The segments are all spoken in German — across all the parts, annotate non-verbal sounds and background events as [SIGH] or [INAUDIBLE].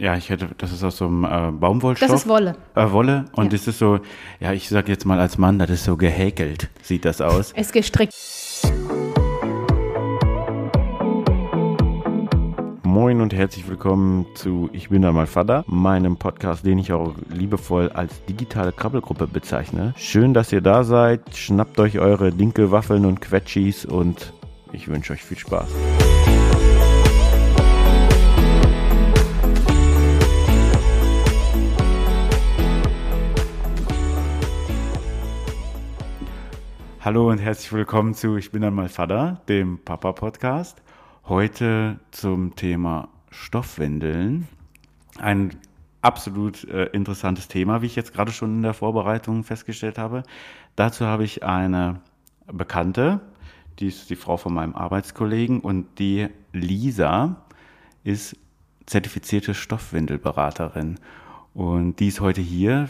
ja, ich hätte, das ist aus so einem äh, Baumwollstoff. Das ist Wolle. Äh, Wolle. Und Ja. das ist so, ja, ich sag jetzt mal als Mann, das ist so gehäkelt, sieht das aus. Es [LAUGHS] ist gestrickt. Moin und herzlich willkommen zu Ich bin da mal Vater, meinem Podcast, den ich auch liebevoll als digitale Krabbelgruppe bezeichne. Schön, dass ihr da seid. Schnappt euch eure Dinkelwaffeln und Quetschis und ich wünsche euch viel Spaß. Hallo und herzlich willkommen zu Ich bin dann mal Vater, dem Papa-Podcast. Heute zum Thema Stoffwindeln. Ein absolut äh, interessantes Thema, wie ich jetzt gerade schon in der Vorbereitung festgestellt habe. Dazu habe ich eine Bekannte, die ist die Frau von meinem Arbeitskollegen und die Lisa ist zertifizierte Stoffwindelberaterin. Und die ist heute hier.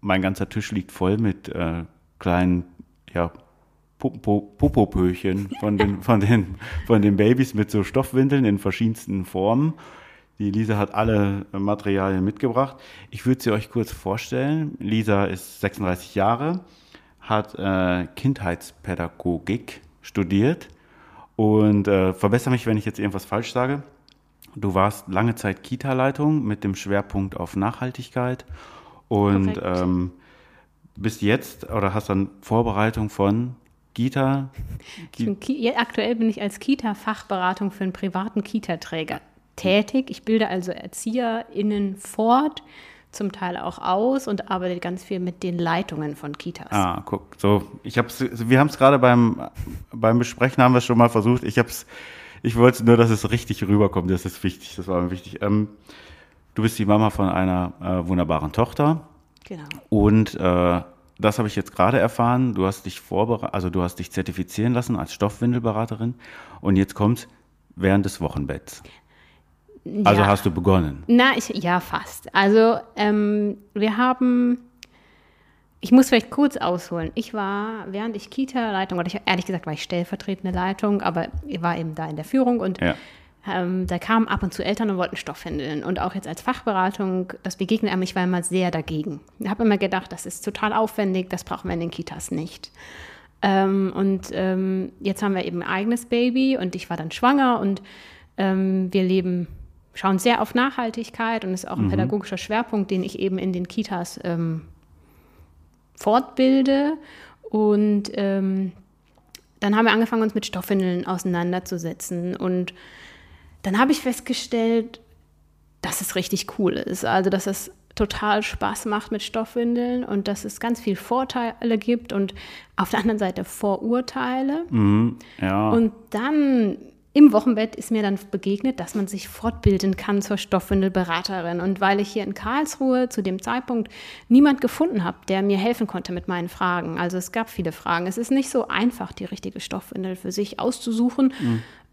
Mein ganzer Tisch liegt voll mit äh, kleinen ja, Popopöchen von den, von, den, von den Babys mit so Stoffwindeln in verschiedensten Formen. Die Lisa hat alle Materialien mitgebracht. Ich würde sie euch kurz vorstellen. Lisa ist 36 Jahre, hat äh, Kindheitspädagogik studiert und äh, verbessere mich, wenn ich jetzt irgendwas falsch sage. Du warst lange Zeit Kita-Leitung mit dem Schwerpunkt auf Nachhaltigkeit und ähm, bist jetzt oder hast dann Vorbereitung von Kita? Ki aktuell bin ich als Kita-Fachberatung für einen privaten Kita-Träger tätig. Ich bilde also ErzieherInnen fort, zum Teil auch aus und arbeite ganz viel mit den Leitungen von Kitas. Ah, guck, so, ich hab's, wir haben es gerade beim, beim Besprechen haben wir schon mal versucht. Ich hab's, ich wollte nur, dass es richtig rüberkommt. Das ist wichtig, das war mir wichtig. Ähm, du bist die Mama von einer äh, wunderbaren Tochter. Genau. Und äh, das habe ich jetzt gerade erfahren. Du hast dich vorbereitet, also du hast dich zertifizieren lassen als Stoffwindelberaterin. Und jetzt kommt während des Wochenbetts. Also ja. hast du begonnen. Na, ich, ja, fast. Also, ähm, wir haben, ich muss vielleicht kurz ausholen. Ich war, während ich Kita-Leitung, oder ich, ehrlich gesagt war ich stellvertretende Leitung, aber ich war eben da in der Führung und Ja. Ähm, da kamen ab und zu Eltern und wollten Stoffwindeln. Und auch jetzt als Fachberatung, das begegnet einem, ich war immer sehr dagegen. Ich habe immer gedacht, das ist total aufwendig, das brauchen wir in den Kitas nicht. Ähm, und ähm, jetzt haben wir eben ein eigenes Baby und ich war dann schwanger und ähm, wir leben, schauen sehr auf Nachhaltigkeit und ist auch ein pädagogischer Schwerpunkt, den ich eben in den Kitas ähm, fortbilde. Und ähm, dann haben wir angefangen, uns mit Stoffwindeln auseinanderzusetzen. Und dann habe ich festgestellt, dass es richtig cool ist. Also, dass es total Spaß macht mit Stoffwindeln und dass es ganz viel Vorteile gibt und auf der anderen Seite Vorurteile. Mhm. Ja. Und dann im Wochenbett ist mir dann begegnet, dass man sich fortbilden kann zur Stoffwindelberaterin. Und weil ich hier in Karlsruhe zu dem Zeitpunkt niemand gefunden habe, der mir helfen konnte mit meinen Fragen. Also es gab viele Fragen. Es ist nicht so einfach, die richtige Stoffwindel für sich auszusuchen.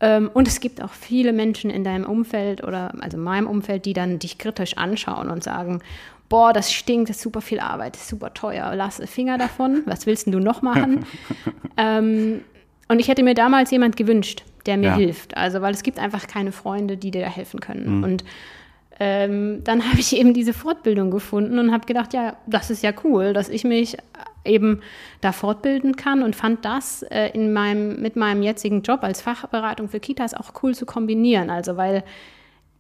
Ähm, und es gibt auch viele Menschen in deinem Umfeld oder also in meinem Umfeld, die dann dich kritisch anschauen und sagen, boah, das stinkt, das ist super viel Arbeit, das ist super teuer, lass Finger davon, was willst du noch machen? [LAUGHS] ähm, und ich hätte mir damals jemand gewünscht, der mir Ja. hilft. Also, weil es gibt einfach keine Freunde, die dir da helfen können. Und ähm, dann [LAUGHS] habe ich eben diese Fortbildung gefunden und habe gedacht, ja, das ist ja cool, dass ich mich eben da fortbilden kann und fand das äh, in meinem, mit meinem jetzigen Job als Fachberatung für Kitas auch cool zu kombinieren. Also, weil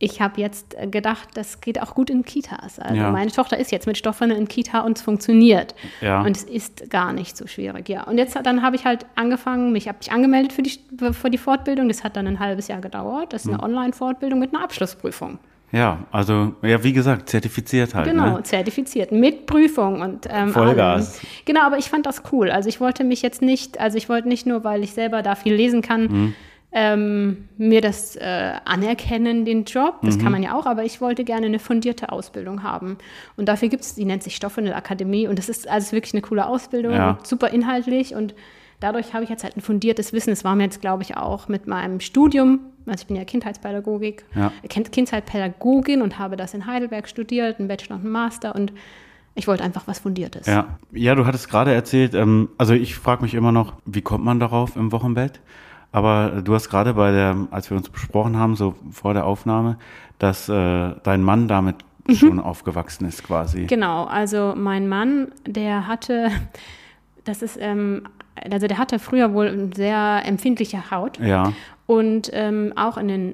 ich habe jetzt äh, gedacht, das geht auch gut in Kitas. Also Ja. meine Tochter ist jetzt mit Stoffwindeln in Kita und es funktioniert. Ja. Und es ist gar nicht so schwierig, ja. Und jetzt dann habe ich halt angefangen, mich habe ich angemeldet für die, für die Fortbildung. Das hat dann ein halbes Jahr gedauert. Das ist Hm. eine Online-Fortbildung mit einer Abschlussprüfung. ja, also, ja, wie gesagt, zertifiziert halt. Genau, Ne? zertifiziert mit Prüfung und ähm, Vollgas. allem. Genau, aber ich fand das cool. Also ich wollte mich jetzt nicht, also ich wollte nicht nur, weil ich selber da viel lesen kann, Mhm. Ähm, mir das äh, anerkennen, den Job. Das Mhm. kann man ja auch, aber ich wollte gerne eine fundierte Ausbildung haben. Und dafür gibt es, die nennt sich Stoffwindelakademie und das ist also wirklich eine coole Ausbildung, Ja. super inhaltlich und dadurch habe ich jetzt halt ein fundiertes Wissen. Es war mir jetzt, glaube ich, auch mit meinem Studium, also ich bin ja Kindheitspädagogik, Ja. Kind- Kindheitspädagogin und habe das in Heidelberg studiert, einen Bachelor und einen Master und ich wollte einfach was Fundiertes. Ja, ja du hattest gerade erzählt, ähm, also ich frage mich immer noch, wie kommt man darauf im Wochenbett? Aber du hast gerade bei der, als wir uns besprochen haben, so vor der Aufnahme, dass äh, dein Mann damit mhm. schon aufgewachsen ist quasi. Genau, also mein Mann, der hatte, das ist, ähm, also der hatte früher wohl eine sehr empfindliche Haut. Ja. Und ähm, auch in den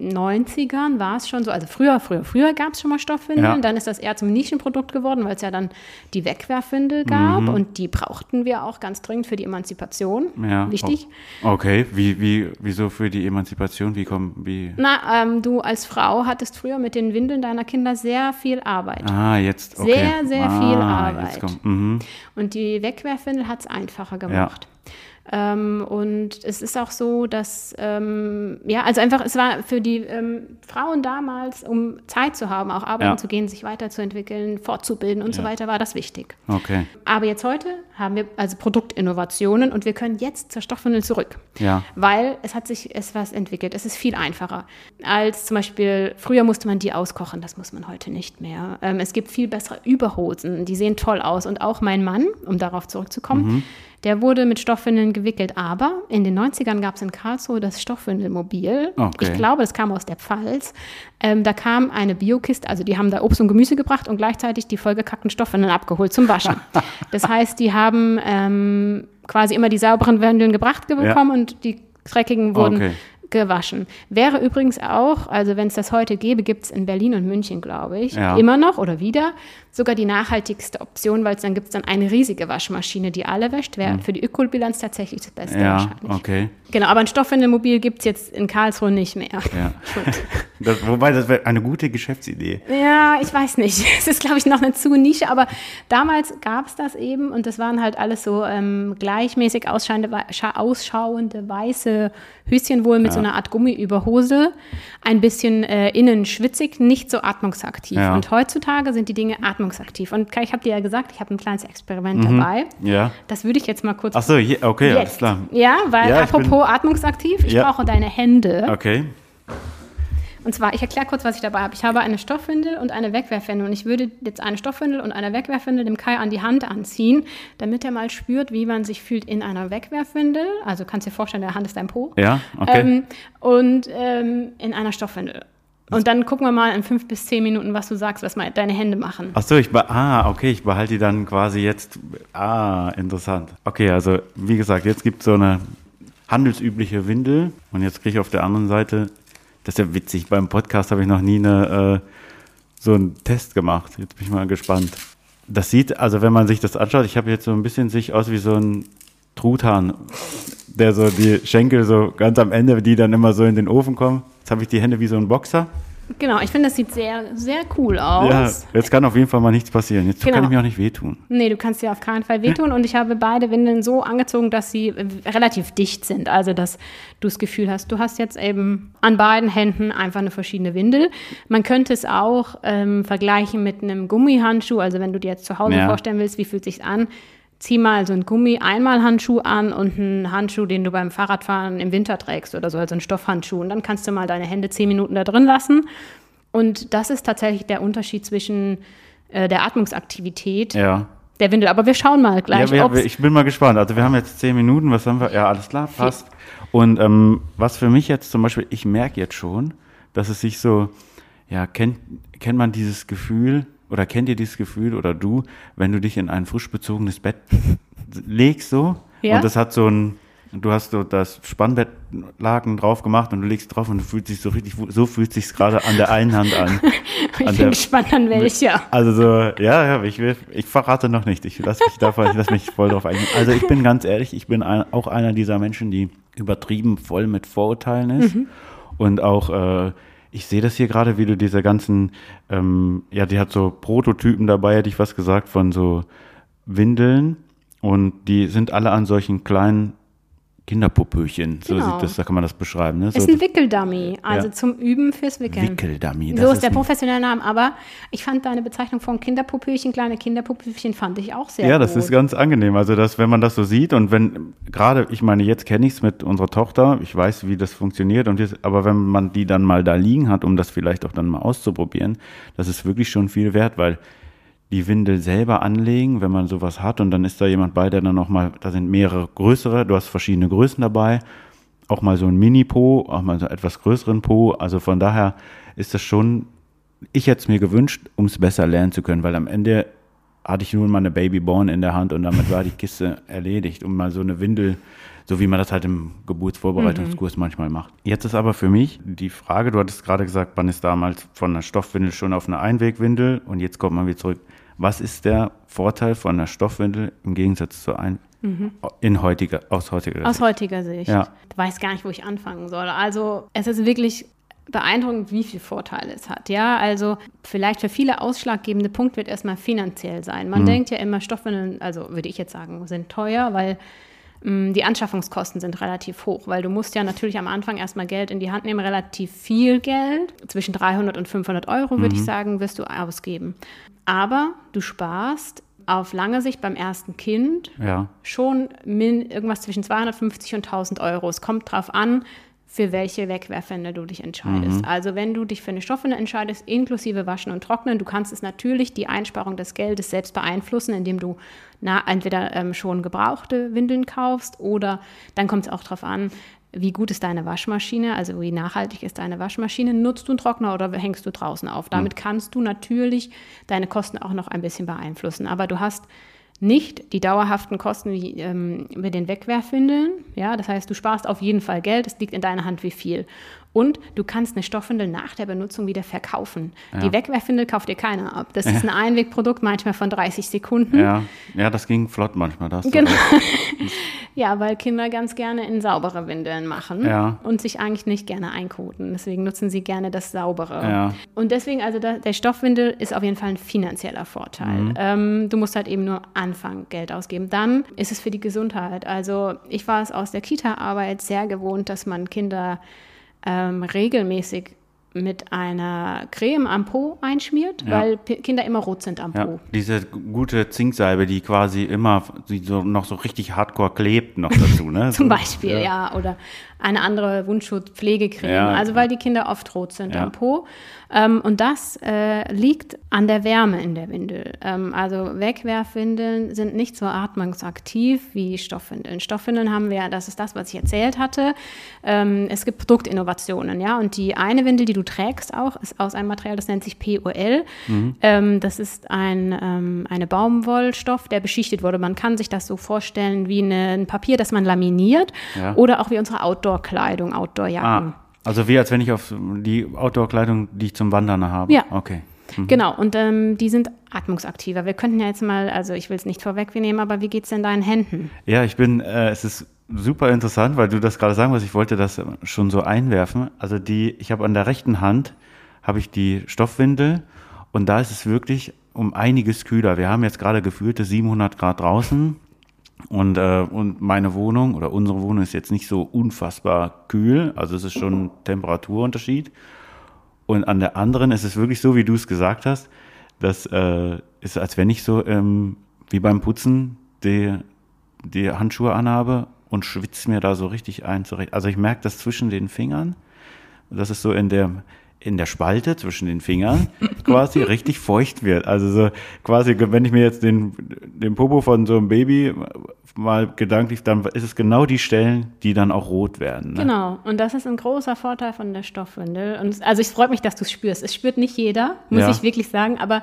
90ern war es schon so, also früher, früher, früher gab es schon mal Stoffwindeln, ja. dann ist das eher zum Nischenprodukt geworden, weil es ja dann die Wegwerfwindel gab mhm. und die brauchten wir auch ganz dringend für die Emanzipation. Ja. Wichtig. Okay, wie, wie, wieso für die Emanzipation? Wie kommen, wie? Na, ähm, du als Frau hattest früher mit den Windeln deiner Kinder sehr viel Arbeit. Ah, jetzt, okay. Sehr, sehr ah, viel Arbeit. Kommt, mhm. Und die Wegwerfwindel hat es einfacher gemacht. Ja. Ähm, und es ist auch so, dass, ähm, ja, also einfach, es war für die ähm, Frauen damals, um Zeit zu haben, auch arbeiten ja. zu gehen, sich weiterzuentwickeln, fortzubilden und ja. so weiter, war das wichtig. Okay. Aber jetzt heute haben wir also Produktinnovationen und wir können jetzt zur Stoffwindel zurück. Ja. Weil es hat sich etwas entwickelt. Es ist viel einfacher. Als zum Beispiel, früher musste man die auskochen, das muss man heute nicht mehr. Ähm, es gibt viel bessere Überhosen, die sehen toll aus. Und auch mein Mann, um darauf zurückzukommen, mhm der wurde mit Stoffwindeln gewickelt, aber in den 90ern gab es in Karlsruhe das Stoffwindelmobil. Okay. Ich glaube, das kam aus der Pfalz. Ähm, da kam eine Biokiste, also die haben da Obst und Gemüse gebracht und gleichzeitig die vollgekackten Stoffwindeln abgeholt zum Waschen. [LAUGHS] das heißt, die haben ähm, quasi immer die sauberen Windeln gebracht bekommen ja. und die dreckigen wurden okay gewaschen. Wäre übrigens auch, also wenn es das heute gäbe, gibt es in Berlin und München, glaube ich, ja. immer noch oder wieder sogar die nachhaltigste Option, weil es dann gibt es dann eine riesige Waschmaschine, die alle wäscht. Wäre mhm. für die Ökobilanz tatsächlich das Beste ja, wahrscheinlich. okay. Genau, aber ein Stoffwindelmobil gibt es jetzt in Karlsruhe nicht mehr. Ja. [LAUGHS] [LAUGHS] das, wobei, das wäre eine gute Geschäftsidee. Ja, ich weiß nicht. [LAUGHS] Es ist, glaube ich, noch eine zu Nische, aber damals gab es das eben und das waren halt alles so ähm, gleichmäßig ausschauende, ausschauende weiße Höschen wohl mit ja. so einer Art Gummiüberhose, ein bisschen äh, innen schwitzig, nicht so atmungsaktiv. Ja. Und heutzutage sind die Dinge atmungsaktiv. Und ich habe dir ja gesagt, ich habe ein kleines Experiment mhm. dabei. Ja. Das würde ich jetzt mal kurz. Ach so, okay, jetzt. alles klar. Ja, weil ja, apropos atmungsaktiv, ich brauche deine Hände. Okay. Und zwar, ich erkläre kurz, was ich dabei habe. Ich habe eine Stoffwindel und eine Wegwerfwindel. Und ich würde jetzt eine Stoffwindel und eine Wegwerfwindel dem Kai an die Hand anziehen, damit er mal spürt, wie man sich fühlt in einer Wegwerfwindel. Also kannst du dir vorstellen, der Hand ist dein Po. Ja, okay. Ähm, und ähm, in einer Stoffwindel. Und dann gucken wir mal in fünf bis zehn Minuten, was du sagst, was mal deine Hände machen. Ach so, ich ah, okay, ich behalte die dann quasi jetzt. Ah, interessant. Okay, also wie gesagt, jetzt gibt es so eine handelsübliche Windel und jetzt kriege ich auf der anderen Seite das ist ja witzig. Beim Podcast habe ich noch nie eine, äh, so einen Test gemacht. Jetzt bin ich mal gespannt. Das sieht, also wenn man sich das anschaut, ich habe jetzt so ein bisschen sich aus wie so ein Truthahn, der so die Schenkel so ganz am Ende, die dann immer so in den Ofen kommen. Jetzt habe ich die Hände wie so ein Boxer. Genau, ich finde, das sieht sehr, sehr cool aus. Ja, jetzt kann auf jeden Fall mal nichts passieren. Jetzt genau. kann ich mir auch nicht wehtun. Nee, du kannst dir auf keinen Fall wehtun. Und ich habe beide Windeln so angezogen, dass sie äh, relativ dicht sind. Also, dass du das Gefühl hast, du hast jetzt eben an beiden Händen einfach eine verschiedene Windel. Man könnte es auch ähm, vergleichen mit einem Gummihandschuh. Also, wenn du dir jetzt zu Hause ja. vorstellen willst, wie fühlt es sich an? Zieh mal so einen Gummi-Einmalhandschuh an und einen Handschuh, den du beim Fahrradfahren im Winter trägst oder so, also einen Stoffhandschuh. Und dann kannst du mal deine Hände zehn Minuten da drin lassen. Und das ist tatsächlich der Unterschied zwischen äh, der Atmungsaktivität ja. der Windel. Aber wir schauen mal gleich. Ja, wir, ich bin mal gespannt. Also wir haben jetzt zehn Minuten, was haben wir? Ja, alles klar, passt. Und ähm, was für mich jetzt zum Beispiel, ich merke jetzt schon, dass es sich so, ja, kennt, kennt man dieses Gefühl, oder kennt ihr dieses Gefühl oder du, wenn du dich in ein frisch bezogenes Bett legst so ja? und das hat so ein du hast so das Spannbettlaken drauf gemacht und du legst drauf und du fühlst dich so richtig, so fühlt sich gerade an der einen Hand an. [LAUGHS] ich an bin gespannt an welcher. Also so, ja, ja, ich will, ich verrate noch nicht. Ich lasse mich davon, ich lasse mich voll drauf eingehen. Also ich bin ganz ehrlich, ich bin ein, auch einer dieser Menschen, die übertrieben voll mit Vorurteilen ist mhm. und auch äh, ich sehe das hier gerade, wie du diese ganzen, ähm, ja, die hat so Prototypen dabei, hätte ich was gesagt, von so Windeln. Und die sind alle an solchen kleinen Kinderpupöchen, so genau. sieht das, da kann man das beschreiben. Ne? So ist ein Wickeldummy, also ja. zum Üben fürs Wickeln. Wickeldummy. So ist, ist der professionelle Name, aber ich fand deine Bezeichnung von Kinderpupöchen, kleine Kinderpupöchen, fand ich auch sehr Ja, gut. das ist ganz angenehm, also dass, wenn man das so sieht und wenn, gerade, ich meine, jetzt kenne ich es mit unserer Tochter, ich weiß, wie das funktioniert, und jetzt, aber wenn man die dann mal da liegen hat, um das vielleicht auch dann mal auszuprobieren, das ist wirklich schon viel wert, weil die Windel selber anlegen, wenn man sowas hat und dann ist da jemand bei, der dann nochmal, da sind mehrere größere, du hast verschiedene Größen dabei, auch mal so ein Mini-Po, auch mal so etwas größeren Po. Also von daher ist das schon, ich hätte es mir gewünscht, um es besser lernen zu können, weil am Ende hatte ich nun mal eine Babyborn in der Hand und damit war die Kiste [LAUGHS] erledigt, um mal so eine Windel, so wie man das halt im Geburtsvorbereitungskurs mhm. manchmal macht. Jetzt ist aber für mich die Frage, du hattest gerade gesagt, man ist damals von einer Stoffwindel schon auf eine Einwegwindel und jetzt kommt man wieder zurück. Was ist der Vorteil von einer Stoffwindel im Gegensatz zu ein mhm. in heutiger, aus heutiger Sicht? Aus heutiger Sicht. Ja. Ich weiß gar nicht, wo ich anfangen soll. Also es ist wirklich beeindruckend, wie viele Vorteile es hat. Ja, also vielleicht für viele ausschlaggebende Punkt wird erstmal finanziell sein. Man mhm. denkt ja immer, Stoffwindeln, also würde ich jetzt sagen, sind teuer, weil mm, die Anschaffungskosten sind relativ hoch, weil du musst ja natürlich am Anfang erstmal Geld in die Hand nehmen, relativ viel Geld, zwischen 300 und 500 Euro würde mhm. ich sagen, wirst du ausgeben. Aber du sparst auf lange Sicht beim ersten Kind ja. schon min, irgendwas zwischen 250 und 1000 Euro. Es kommt drauf an, für welche Wegwerfwände du dich entscheidest. Mhm. Also wenn du dich für eine Stoffwinde entscheidest, inklusive Waschen und Trocknen, du kannst es natürlich die Einsparung des Geldes selbst beeinflussen, indem du na, entweder ähm, schon gebrauchte Windeln kaufst oder dann kommt es auch darauf an, wie gut ist deine Waschmaschine, also wie nachhaltig ist deine Waschmaschine, nutzt du einen Trockner oder hängst du draußen auf. Damit mhm. kannst du natürlich deine Kosten auch noch ein bisschen beeinflussen. Aber du hast nicht die dauerhaften Kosten wie ähm, mit den Wegwerfwindeln. Ja, das heißt, du sparst auf jeden Fall Geld. Es liegt in deiner Hand, wie viel. Und du kannst eine Stoffwindel nach der Benutzung wieder verkaufen. Ja. Die Wegwerfwindel kauft dir keiner ab. Das ist ein Einwegprodukt, manchmal von 30 Sekunden. Ja, ja das ging flott manchmal. Das genau. [LAUGHS] ja, weil Kinder ganz gerne in saubere Windeln machen ja. und sich eigentlich nicht gerne einkoten. Deswegen nutzen sie gerne das Saubere. Ja. Und deswegen, also der, der Stoffwindel ist auf jeden Fall ein finanzieller Vorteil. Mhm. Ähm, du musst halt eben nur anfangen, Geld ausgeben. Dann ist es für die Gesundheit. Also ich war es aus der Kita-Arbeit sehr gewohnt, dass man Kinder ähm, regelmäßig mit einer Creme am Po einschmiert, ja. weil P Kinder immer rot sind am ja. Po. Diese gute Zinksalbe, die quasi immer die so, noch so richtig hardcore klebt noch dazu, ne? [LAUGHS] Zum Beispiel, ja. ja. Oder eine andere Wundschutzpflegecreme. Ja. Also weil die Kinder oft rot sind am Po. Ähm, und das äh, liegt an der Wärme in der Windel. Ähm, also Wegwerfwindeln sind nicht so atmungsaktiv wie Stoffwindeln. Stoffwindeln haben wir, das ist das, was ich erzählt hatte. Ähm, es gibt Produktinnovationen, ja. Und die eine Windel, die du trägst auch, ist aus einem Material, das nennt sich POL. Mhm. Ähm, das ist ein ähm, eine Baumwollstoff, der beschichtet wurde. Man kann sich das so vorstellen wie eine, ein Papier, das man laminiert ja. oder auch wie unsere Outdoor-Kleidung, Outdoor-Jacken. Ah. Also wie als wenn ich auf die Outdoor-Kleidung, die ich zum Wandern habe. Ja. Okay. Mhm. Genau, und ähm, die sind atmungsaktiver. Wir könnten ja jetzt mal, also ich will es nicht vorwegnehmen, aber wie geht es denn deinen Händen? Ja, ich bin, äh, es ist super interessant, weil du das gerade sagen was ich wollte das schon so einwerfen. Also die, ich habe an der rechten Hand, habe ich die Stoffwindel und da ist es wirklich um einiges kühler. Wir haben jetzt gerade gefühlte 700 Grad draußen und, äh, und meine Wohnung oder unsere Wohnung ist jetzt nicht so unfassbar kühl, also es ist schon ein Temperaturunterschied. Und an der anderen ist es wirklich so, wie du es gesagt hast, das äh, ist, als wenn ich so ähm, wie beim Putzen die, die Handschuhe anhabe und schwitze mir da so richtig ein. Zurecht. Also ich merke das zwischen den Fingern. Das ist so in der, in der Spalte zwischen den Fingern [LAUGHS] quasi richtig feucht wird. Also so quasi, wenn ich mir jetzt den, den Popo von so einem Baby mal gedanklich, dann ist es genau die Stellen, die dann auch rot werden. Ne? Genau, und das ist ein großer Vorteil von der Stoffwindel. Und also es freut mich, dass du es spürst. Es spürt nicht jeder, muss ja. ich wirklich sagen, aber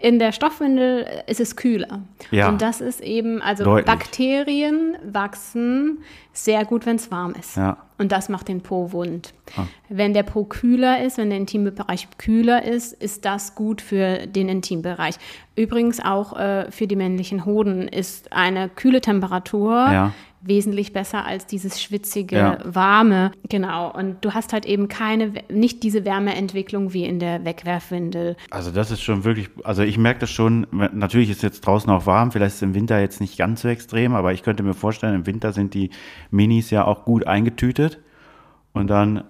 in der Stoffwindel ist es kühler. Ja. Und das ist eben, also Deutlich. Bakterien wachsen sehr gut, wenn es warm ist. Ja. Und das macht den Po wund. Ah. Wenn der Po kühler ist, wenn der Intimbereich kühler ist, ist das gut für den Intimbereich. Übrigens auch äh, für die männlichen Hoden ist eine kühle Temperatur ja wesentlich besser als dieses schwitzige, ja. warme. Genau. Und du hast halt eben keine, nicht diese Wärmeentwicklung wie in der Wegwerfwindel. Also das ist schon wirklich, also ich merke das schon, natürlich ist jetzt draußen auch warm, vielleicht ist es im Winter jetzt nicht ganz so extrem, aber ich könnte mir vorstellen, im Winter sind die Minis ja auch gut eingetütet. Und dann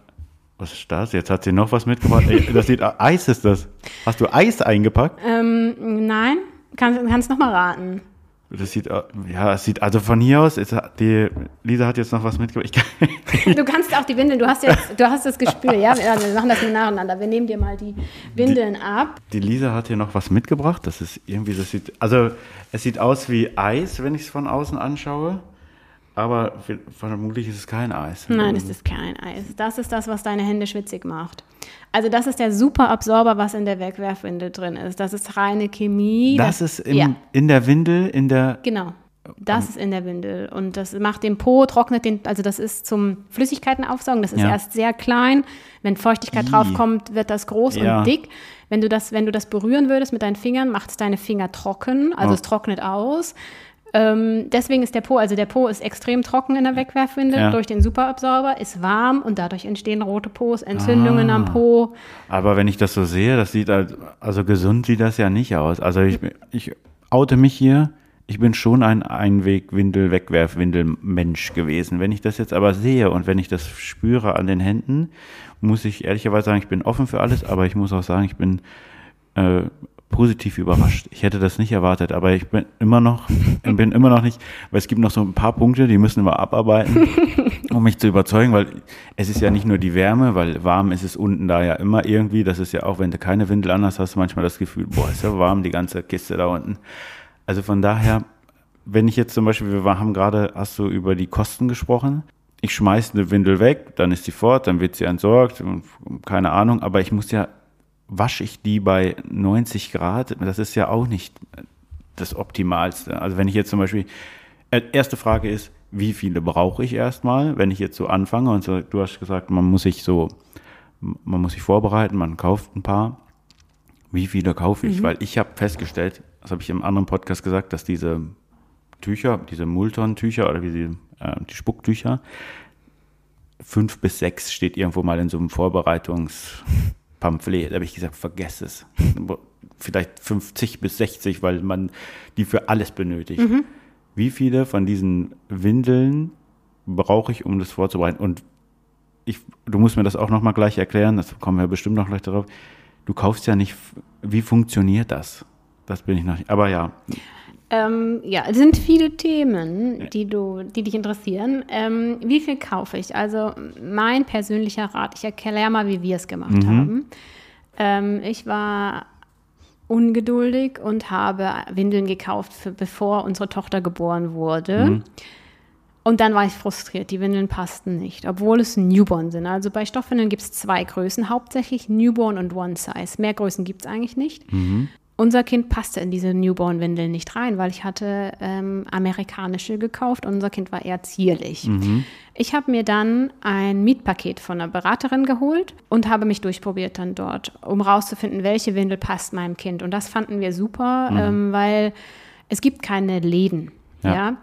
was ist das? Jetzt hat sie noch was mitgebracht. das sieht Eis ist das. Hast du Eis eingepackt? Ähm, nein. Kannst, kannst noch mal raten. Das sieht, ja, es sieht, also von hier aus, ist, die Lisa hat jetzt noch was mitgebracht. [LAUGHS] du kannst auch die Windeln, du hast jetzt, du hast das Gespür, ja, wir machen das nacheinander. Wir nehmen dir mal die Windeln die, ab. Die Lisa hat hier noch was mitgebracht, das ist irgendwie, das sieht, also es sieht aus wie Eis, wenn ich es von außen anschaue, Aber vermutlich ist es kein Eis. Nein, es ist kein Eis. Das ist das, was deine Hände schwitzig macht. Also das ist der super Absorber, was in der Wegwerfwindel drin ist. Das ist reine Chemie. Das, das ist im, ja. in der Windel, in der... Genau. Das um, ist in der Windel. Und das macht den Po, trocknet den, also das ist zum Flüssigkeiten aufsaugen. Das ist ja. erst sehr klein. Wenn Feuchtigkeit I. draufkommt, wird das groß ja. und dick. Wenn du das, wenn du das berühren würdest mit deinen Fingern, macht es deine Finger trocken, also oh. es trocknet aus. Ähm, deswegen ist der Po, also der Po ist extrem trocken in der Wegwerfwindel ja. durch den Superabsorber, ist warm und dadurch entstehen rote Pos, Entzündungen ah. am Po. Aber wenn ich das so sehe, das sieht halt, also gesund sieht das ja nicht aus. Also ich, ich oute mich hier, ich bin schon ein Einwegwindel, Wegwerfwindel-Mensch gewesen. Wenn ich das jetzt aber sehe und wenn ich das spüre an den Händen, muss ich ehrlicherweise sagen, ich bin offen für alles, aber ich muss auch sagen, ich bin äh, positiv überrascht. Ich hätte das nicht erwartet, aber ich bin immer noch, [LAUGHS] bin immer noch nicht, weil es gibt noch so ein paar Punkte, die müssen wir abarbeiten, [LAUGHS] um mich zu überzeugen, weil es ist ja nicht nur die Wärme, weil warm ist es unten da ja immer irgendwie. Das ist ja auch, wenn du keine Windel an hast, hast du manchmal das Gefühl, boah, ist ja warm, die ganze Kiste da unten. Also von daher, wenn ich jetzt zum Beispiel, wir haben gerade, hast du über die Kosten gesprochen. Ich schmeiße eine Windel weg, dann ist sie fort, dann wird sie entsorgt, keine Ahnung, aber ich muss ja, wasche ich die bei 90 Grad, das ist ja auch nicht das Optimalste. Also wenn ich jetzt zum Beispiel, äh, erste Frage ist, wie viele brauche ich erstmal, wenn ich jetzt so anfange und so, du hast gesagt, man muss sich so, man muss sich vorbereiten, man kauft ein paar. Wie viele kaufe ich? Mhm. Weil ich habe festgestellt, das habe ich im anderen Podcast gesagt, dass diese Tücher, diese Multon-Tücher oder wie sie, äh, die Spucktücher, fünf bis sechs steht irgendwo mal in so einem Vorbereitungspamphlet. Da habe ich gesagt, vergess es. [LAUGHS] Vielleicht 50 bis 60, weil man die für alles benötigt. Mhm. Wie viele von diesen Windeln brauche ich, um das vorzubereiten? Und ich, du musst mir das auch nochmal gleich erklären, das kommen wir bestimmt noch gleich darauf. Du kaufst ja nicht, wie funktioniert das? Das bin ich noch nicht. Aber ja. Ähm, ja, es sind viele Themen, die, du, die dich interessieren. Ähm, wie viel kaufe ich? Also mein persönlicher Rat, ich erkläre mal, wie wir es gemacht mhm. haben. Ähm, ich war ungeduldig und habe Windeln gekauft, für, bevor unsere Tochter geboren wurde. Mhm. Und dann war ich frustriert, die Windeln passten nicht, obwohl es Newborn sind. Also bei Stoffwindeln gibt es zwei Größen, hauptsächlich Newborn und One Size. Mehr Größen gibt es eigentlich nicht. Mhm unser Kind passte in diese Newborn-Windeln nicht rein, weil ich hatte ähm, amerikanische gekauft und unser Kind war eher zierlich. Mhm. Ich habe mir dann ein Mietpaket von einer Beraterin geholt und habe mich durchprobiert dann dort, um rauszufinden, welche Windel passt meinem Kind. Und das fanden wir super, mhm. ähm, weil es gibt keine Läden. Ja. ja?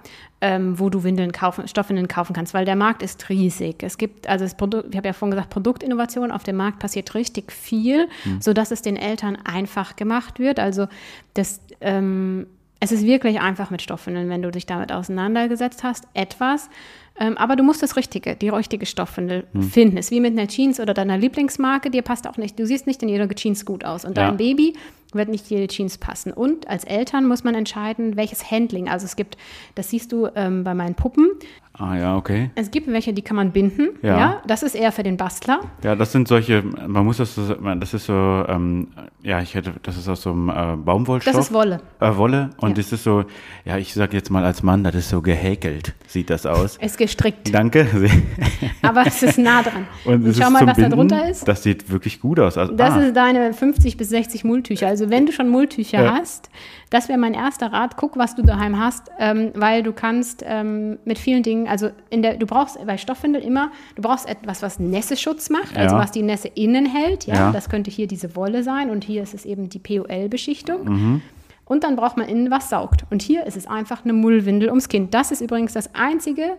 ähm, wo du Windeln kaufen, Stoffwindeln kaufen kannst, weil der Markt ist riesig. Es gibt, also das Produkt, ich habe ja vorhin gesagt, Produktinnovation auf dem Markt passiert richtig viel, mhm. sodass es den Eltern einfach gemacht wird. Also das, ähm, es ist wirklich einfach mit Stoffwindeln, wenn du dich damit auseinandergesetzt hast, etwas. Ähm, aber du musst das Richtige, die richtige Stoffwindel hm. finden. Ist wie mit einer Jeans oder deiner Lieblingsmarke, dir passt auch nicht, du siehst nicht in jeder Jeans gut aus. Und ja. dein Baby wird nicht jede Jeans passen. Und als Eltern muss man entscheiden, welches Handling. Also es gibt, das siehst du ähm, bei meinen Puppen. Ah ja, okay. Es gibt welche, die kann man binden. Ja. ja. Das ist eher für den Bastler. Ja, das sind solche, man muss das, das ist so, ähm, ja, ich hätte, das ist aus so einem äh, Baumwollstoff. Das ist Wolle. Äh, Wolle. Und ja. das ist so, ja, ich sage jetzt mal als Mann, das ist so gehäkelt, sieht das aus. Es [LAUGHS] ist gestrickt. Danke. [LAUGHS] Aber es ist nah dran. Und, Und schau mal, was Binden. da drunter ist. Das sieht wirklich gut aus. Also, das ah. ist deine 50 bis 60 Mulltücher. Also wenn du schon Mulltücher ja. hast, das wäre mein erster Rat. Guck, was du daheim hast, ähm, weil du kannst ähm, mit vielen Dingen, also in der, du brauchst bei Stoffwindel immer, du brauchst etwas, was Nässeschutz macht, also was die Nässe innen hält. Ja? ja, das könnte hier diese Wolle sein und hier ist es eben die POL-Beschichtung. Mhm. Und dann braucht man innen was saugt. Und hier ist es einfach eine Mullwindel ums Kind. Das ist übrigens das Einzige,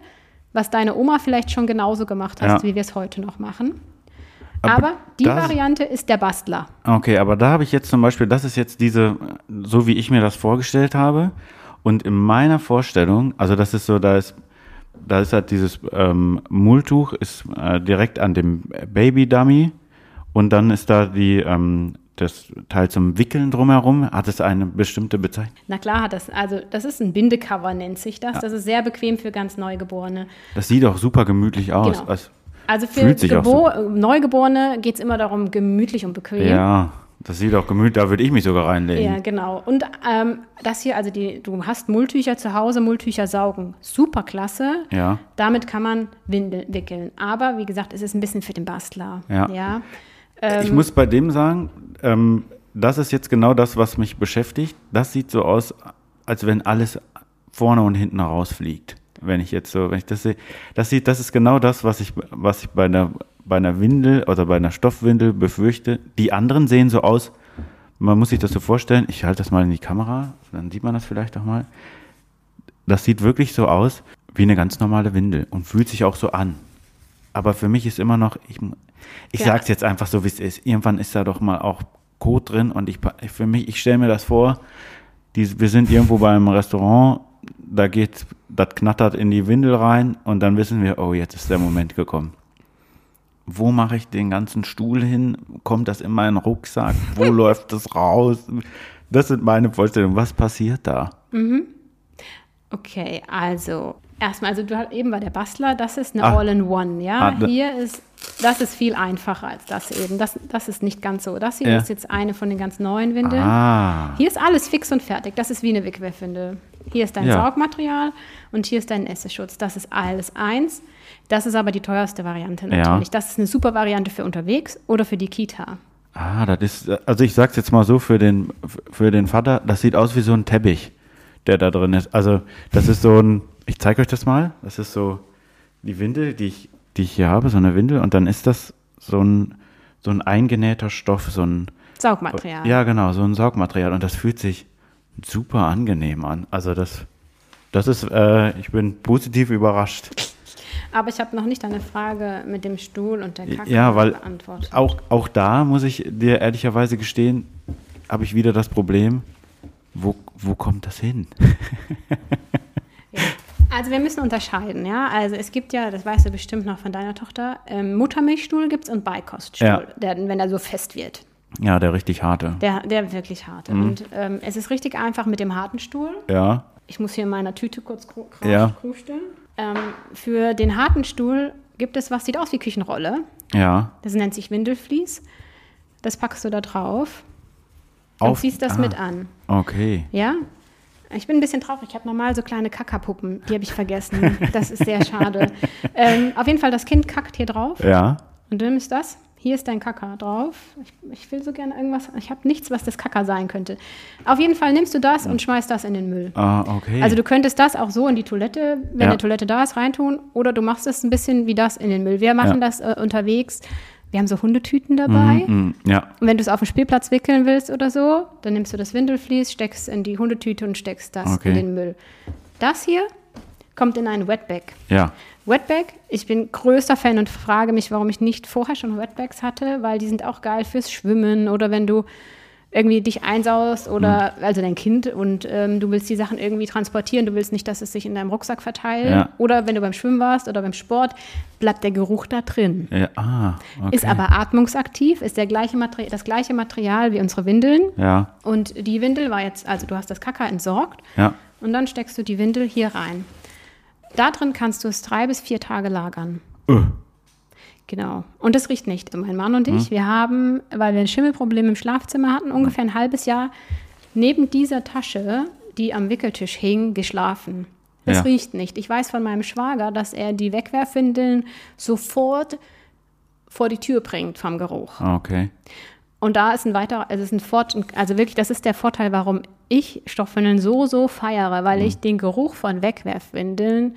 was deine Oma vielleicht schon genauso gemacht hat, ja. wie wir es heute noch machen. Aber, die das, Variante ist der Bastler. Okay, aber da habe ich jetzt zum Beispiel, das ist jetzt diese, so wie ich mir das vorgestellt habe. Und in meiner Vorstellung, also das ist so, da ist, da ist halt dieses ähm, Mulltuch ist äh, direkt an dem Baby-Dummy und dann ist da die, ähm, das Teil zum Wickeln drumherum. Hat es eine bestimmte Bezeichnung? Na klar hat das. Also das ist ein Bindecover, nennt sich das. Ja. Das ist sehr bequem für ganz Neugeborene. Das sieht auch super gemütlich aus. Genau. Also, also für Gebo so. Neugeborene geht es immer darum, gemütlich und bequem. Ja. Das sieht auch gemütlich, da würde ich mich sogar reinlegen. Ja, genau. Und ähm, das hier, also die, du hast Mulltücher zu Hause, Mulltücher saugen. Super klasse. Ja. Damit kann man Windeln wickeln. Aber wie gesagt, es ist ein bisschen für den Bastler. Ja. ja? ich muss bei dem sagen, ähm, das ist jetzt genau das, was mich beschäftigt. Das sieht so aus, als wenn alles vorne und hinten rausfliegt. Wenn ich jetzt so, wenn ich das sehe, das sieht, das ist genau das, was ich, was ich bei einer, bei einer Windel oder bei einer Stoffwindel befürchte. Die anderen sehen so aus, man muss sich das so vorstellen, ich halte das mal in die Kamera, dann sieht man das vielleicht auch mal. Das sieht wirklich so aus wie eine ganz normale Windel und fühlt sich auch so an. Aber für mich ist immer noch, ich, ich Ja. sage es jetzt einfach so, wie es ist. Irgendwann ist da doch mal auch Kot drin und ich, für mich, ich stelle mir das vor, die, wir sind irgendwo beim Restaurant, da geht, das knattert in die Windel rein und dann wissen wir, oh, jetzt ist der Moment gekommen. Wo mache ich den ganzen Stuhl hin? Kommt das in meinen Rucksack? Wo [LAUGHS] läuft das raus? Das sind meine Vorstellungen. Was passiert da? Okay, also erstmal, also du hast eben war der Bastler, das ist eine Ah. All-in-One, ja. Ah, da- hier ist, das ist viel einfacher als das eben. Das, das ist nicht ganz so. Das hier Ja. ist jetzt eine von den ganz neuen Windeln. Ah, Hier ist alles fix und fertig. Das ist wie eine Wickelwindel. Hier ist dein Ja. Saugmaterial und hier ist dein Esseschutz. Das ist alles eins. Das ist aber die teuerste Variante Ja. natürlich. Das ist eine super Variante für unterwegs oder für die Kita. ah, das ist, also ich sag's jetzt mal so für den, für den Vater, das sieht aus wie so ein Teppich, der da drin ist. Also das ist so ein, ich zeige euch das mal, das ist so die Windel, die ich, die ich hier habe, so eine Windel und dann ist das so ein, so ein eingenähter Stoff, so ein, Saugmaterial. ja genau, so ein Saugmaterial und das fühlt sich super angenehm an. Also das, das ist, äh, ich bin positiv überrascht. Aber ich habe noch nicht deine Frage mit dem Stuhl und der Kacke Ja, weil beantwortet. auch, auch da muss ich dir ehrlicherweise gestehen, habe ich wieder das Problem, wo, wo kommt das hin? Ja. [LAUGHS] Also wir müssen unterscheiden, ja. Also es gibt ja, das weißt du bestimmt noch von deiner Tochter, ähm, Muttermilchstuhl gibt es und Beikoststuhl, Ja. der, wenn er so fest wird. Ja, der richtig harte. Der, der wirklich harte. Mhm. Und ähm, es ist richtig einfach mit dem harten Stuhl. Ja, Ich muss hier in meiner Tüte kurz kru- kru- Ja. krusteln. Ähm, für den harten Stuhl gibt es was, sieht aus wie Küchenrolle. ja. Das nennt sich Windelflies. Das packst du da drauf und Auf- ziehst das ah, mit an. Okay. Ja? Ich bin ein bisschen traurig. Ich habe normal so kleine Kackerpuppen. Die habe ich vergessen. Das ist sehr schade. ähm, auf jeden Fall, das Kind kackt hier drauf. Ja. Und du nimmst das. Hier ist dein Kacker drauf. Ich, ich will so gerne irgendwas. Ich habe nichts, was das Kacker sein könnte. Auf jeden Fall nimmst du das und schmeißt das in den Müll. Ah, okay. Also du könntest das auch so in die Toilette, wenn Ja. eine Toilette da ist, reintun. Oder du machst es ein bisschen wie das in den Müll. Wir machen Ja. das äh, unterwegs. Wir haben so Hundetüten dabei. Mm, ja. Und wenn du es auf dem Spielplatz wickeln willst oder so, dann nimmst du das Windelflies, steckst in die Hundetüte und steckst das Okay. in den Müll. Das hier kommt in ein Wetbag. Ja. Wetbag, ich bin größter Fan und frage mich, warum ich nicht vorher schon Wetbags hatte, weil die sind auch geil fürs Schwimmen oder wenn du irgendwie dich einsaust oder Mhm. also dein Kind und ähm, du willst die Sachen irgendwie transportieren, du willst nicht, dass es sich in deinem Rucksack verteilt Ja. oder wenn du beim Schwimmen warst oder beim Sport, bleibt der Geruch da drin. ja. Ah, okay. Ist aber atmungsaktiv, ist der gleiche Materi das gleiche Material wie unsere Windeln. Ja. Und die Windel war jetzt, also du hast das Kacker entsorgt Ja. und dann steckst du die Windel hier rein. Da drin kannst du es drei bis vier Tage lagern. Uh. Genau. Und das riecht nicht. Mein Mann und ich, wir haben, weil wir ein Schimmelproblem im Schlafzimmer hatten, ungefähr ein halbes Jahr neben dieser Tasche, die am Wickeltisch hing, geschlafen. Das Ja. riecht nicht. Ich weiß von meinem Schwager, dass er die Wegwerfwindeln sofort vor die Tür bringt vom Geruch. Ah, Okay. Und da ist ein weiterer, also, es ist ein Fort, also wirklich, das ist der Vorteil, warum ich Stoffwindeln so, so feiere, weil Mhm. ich den Geruch von Wegwerfwindeln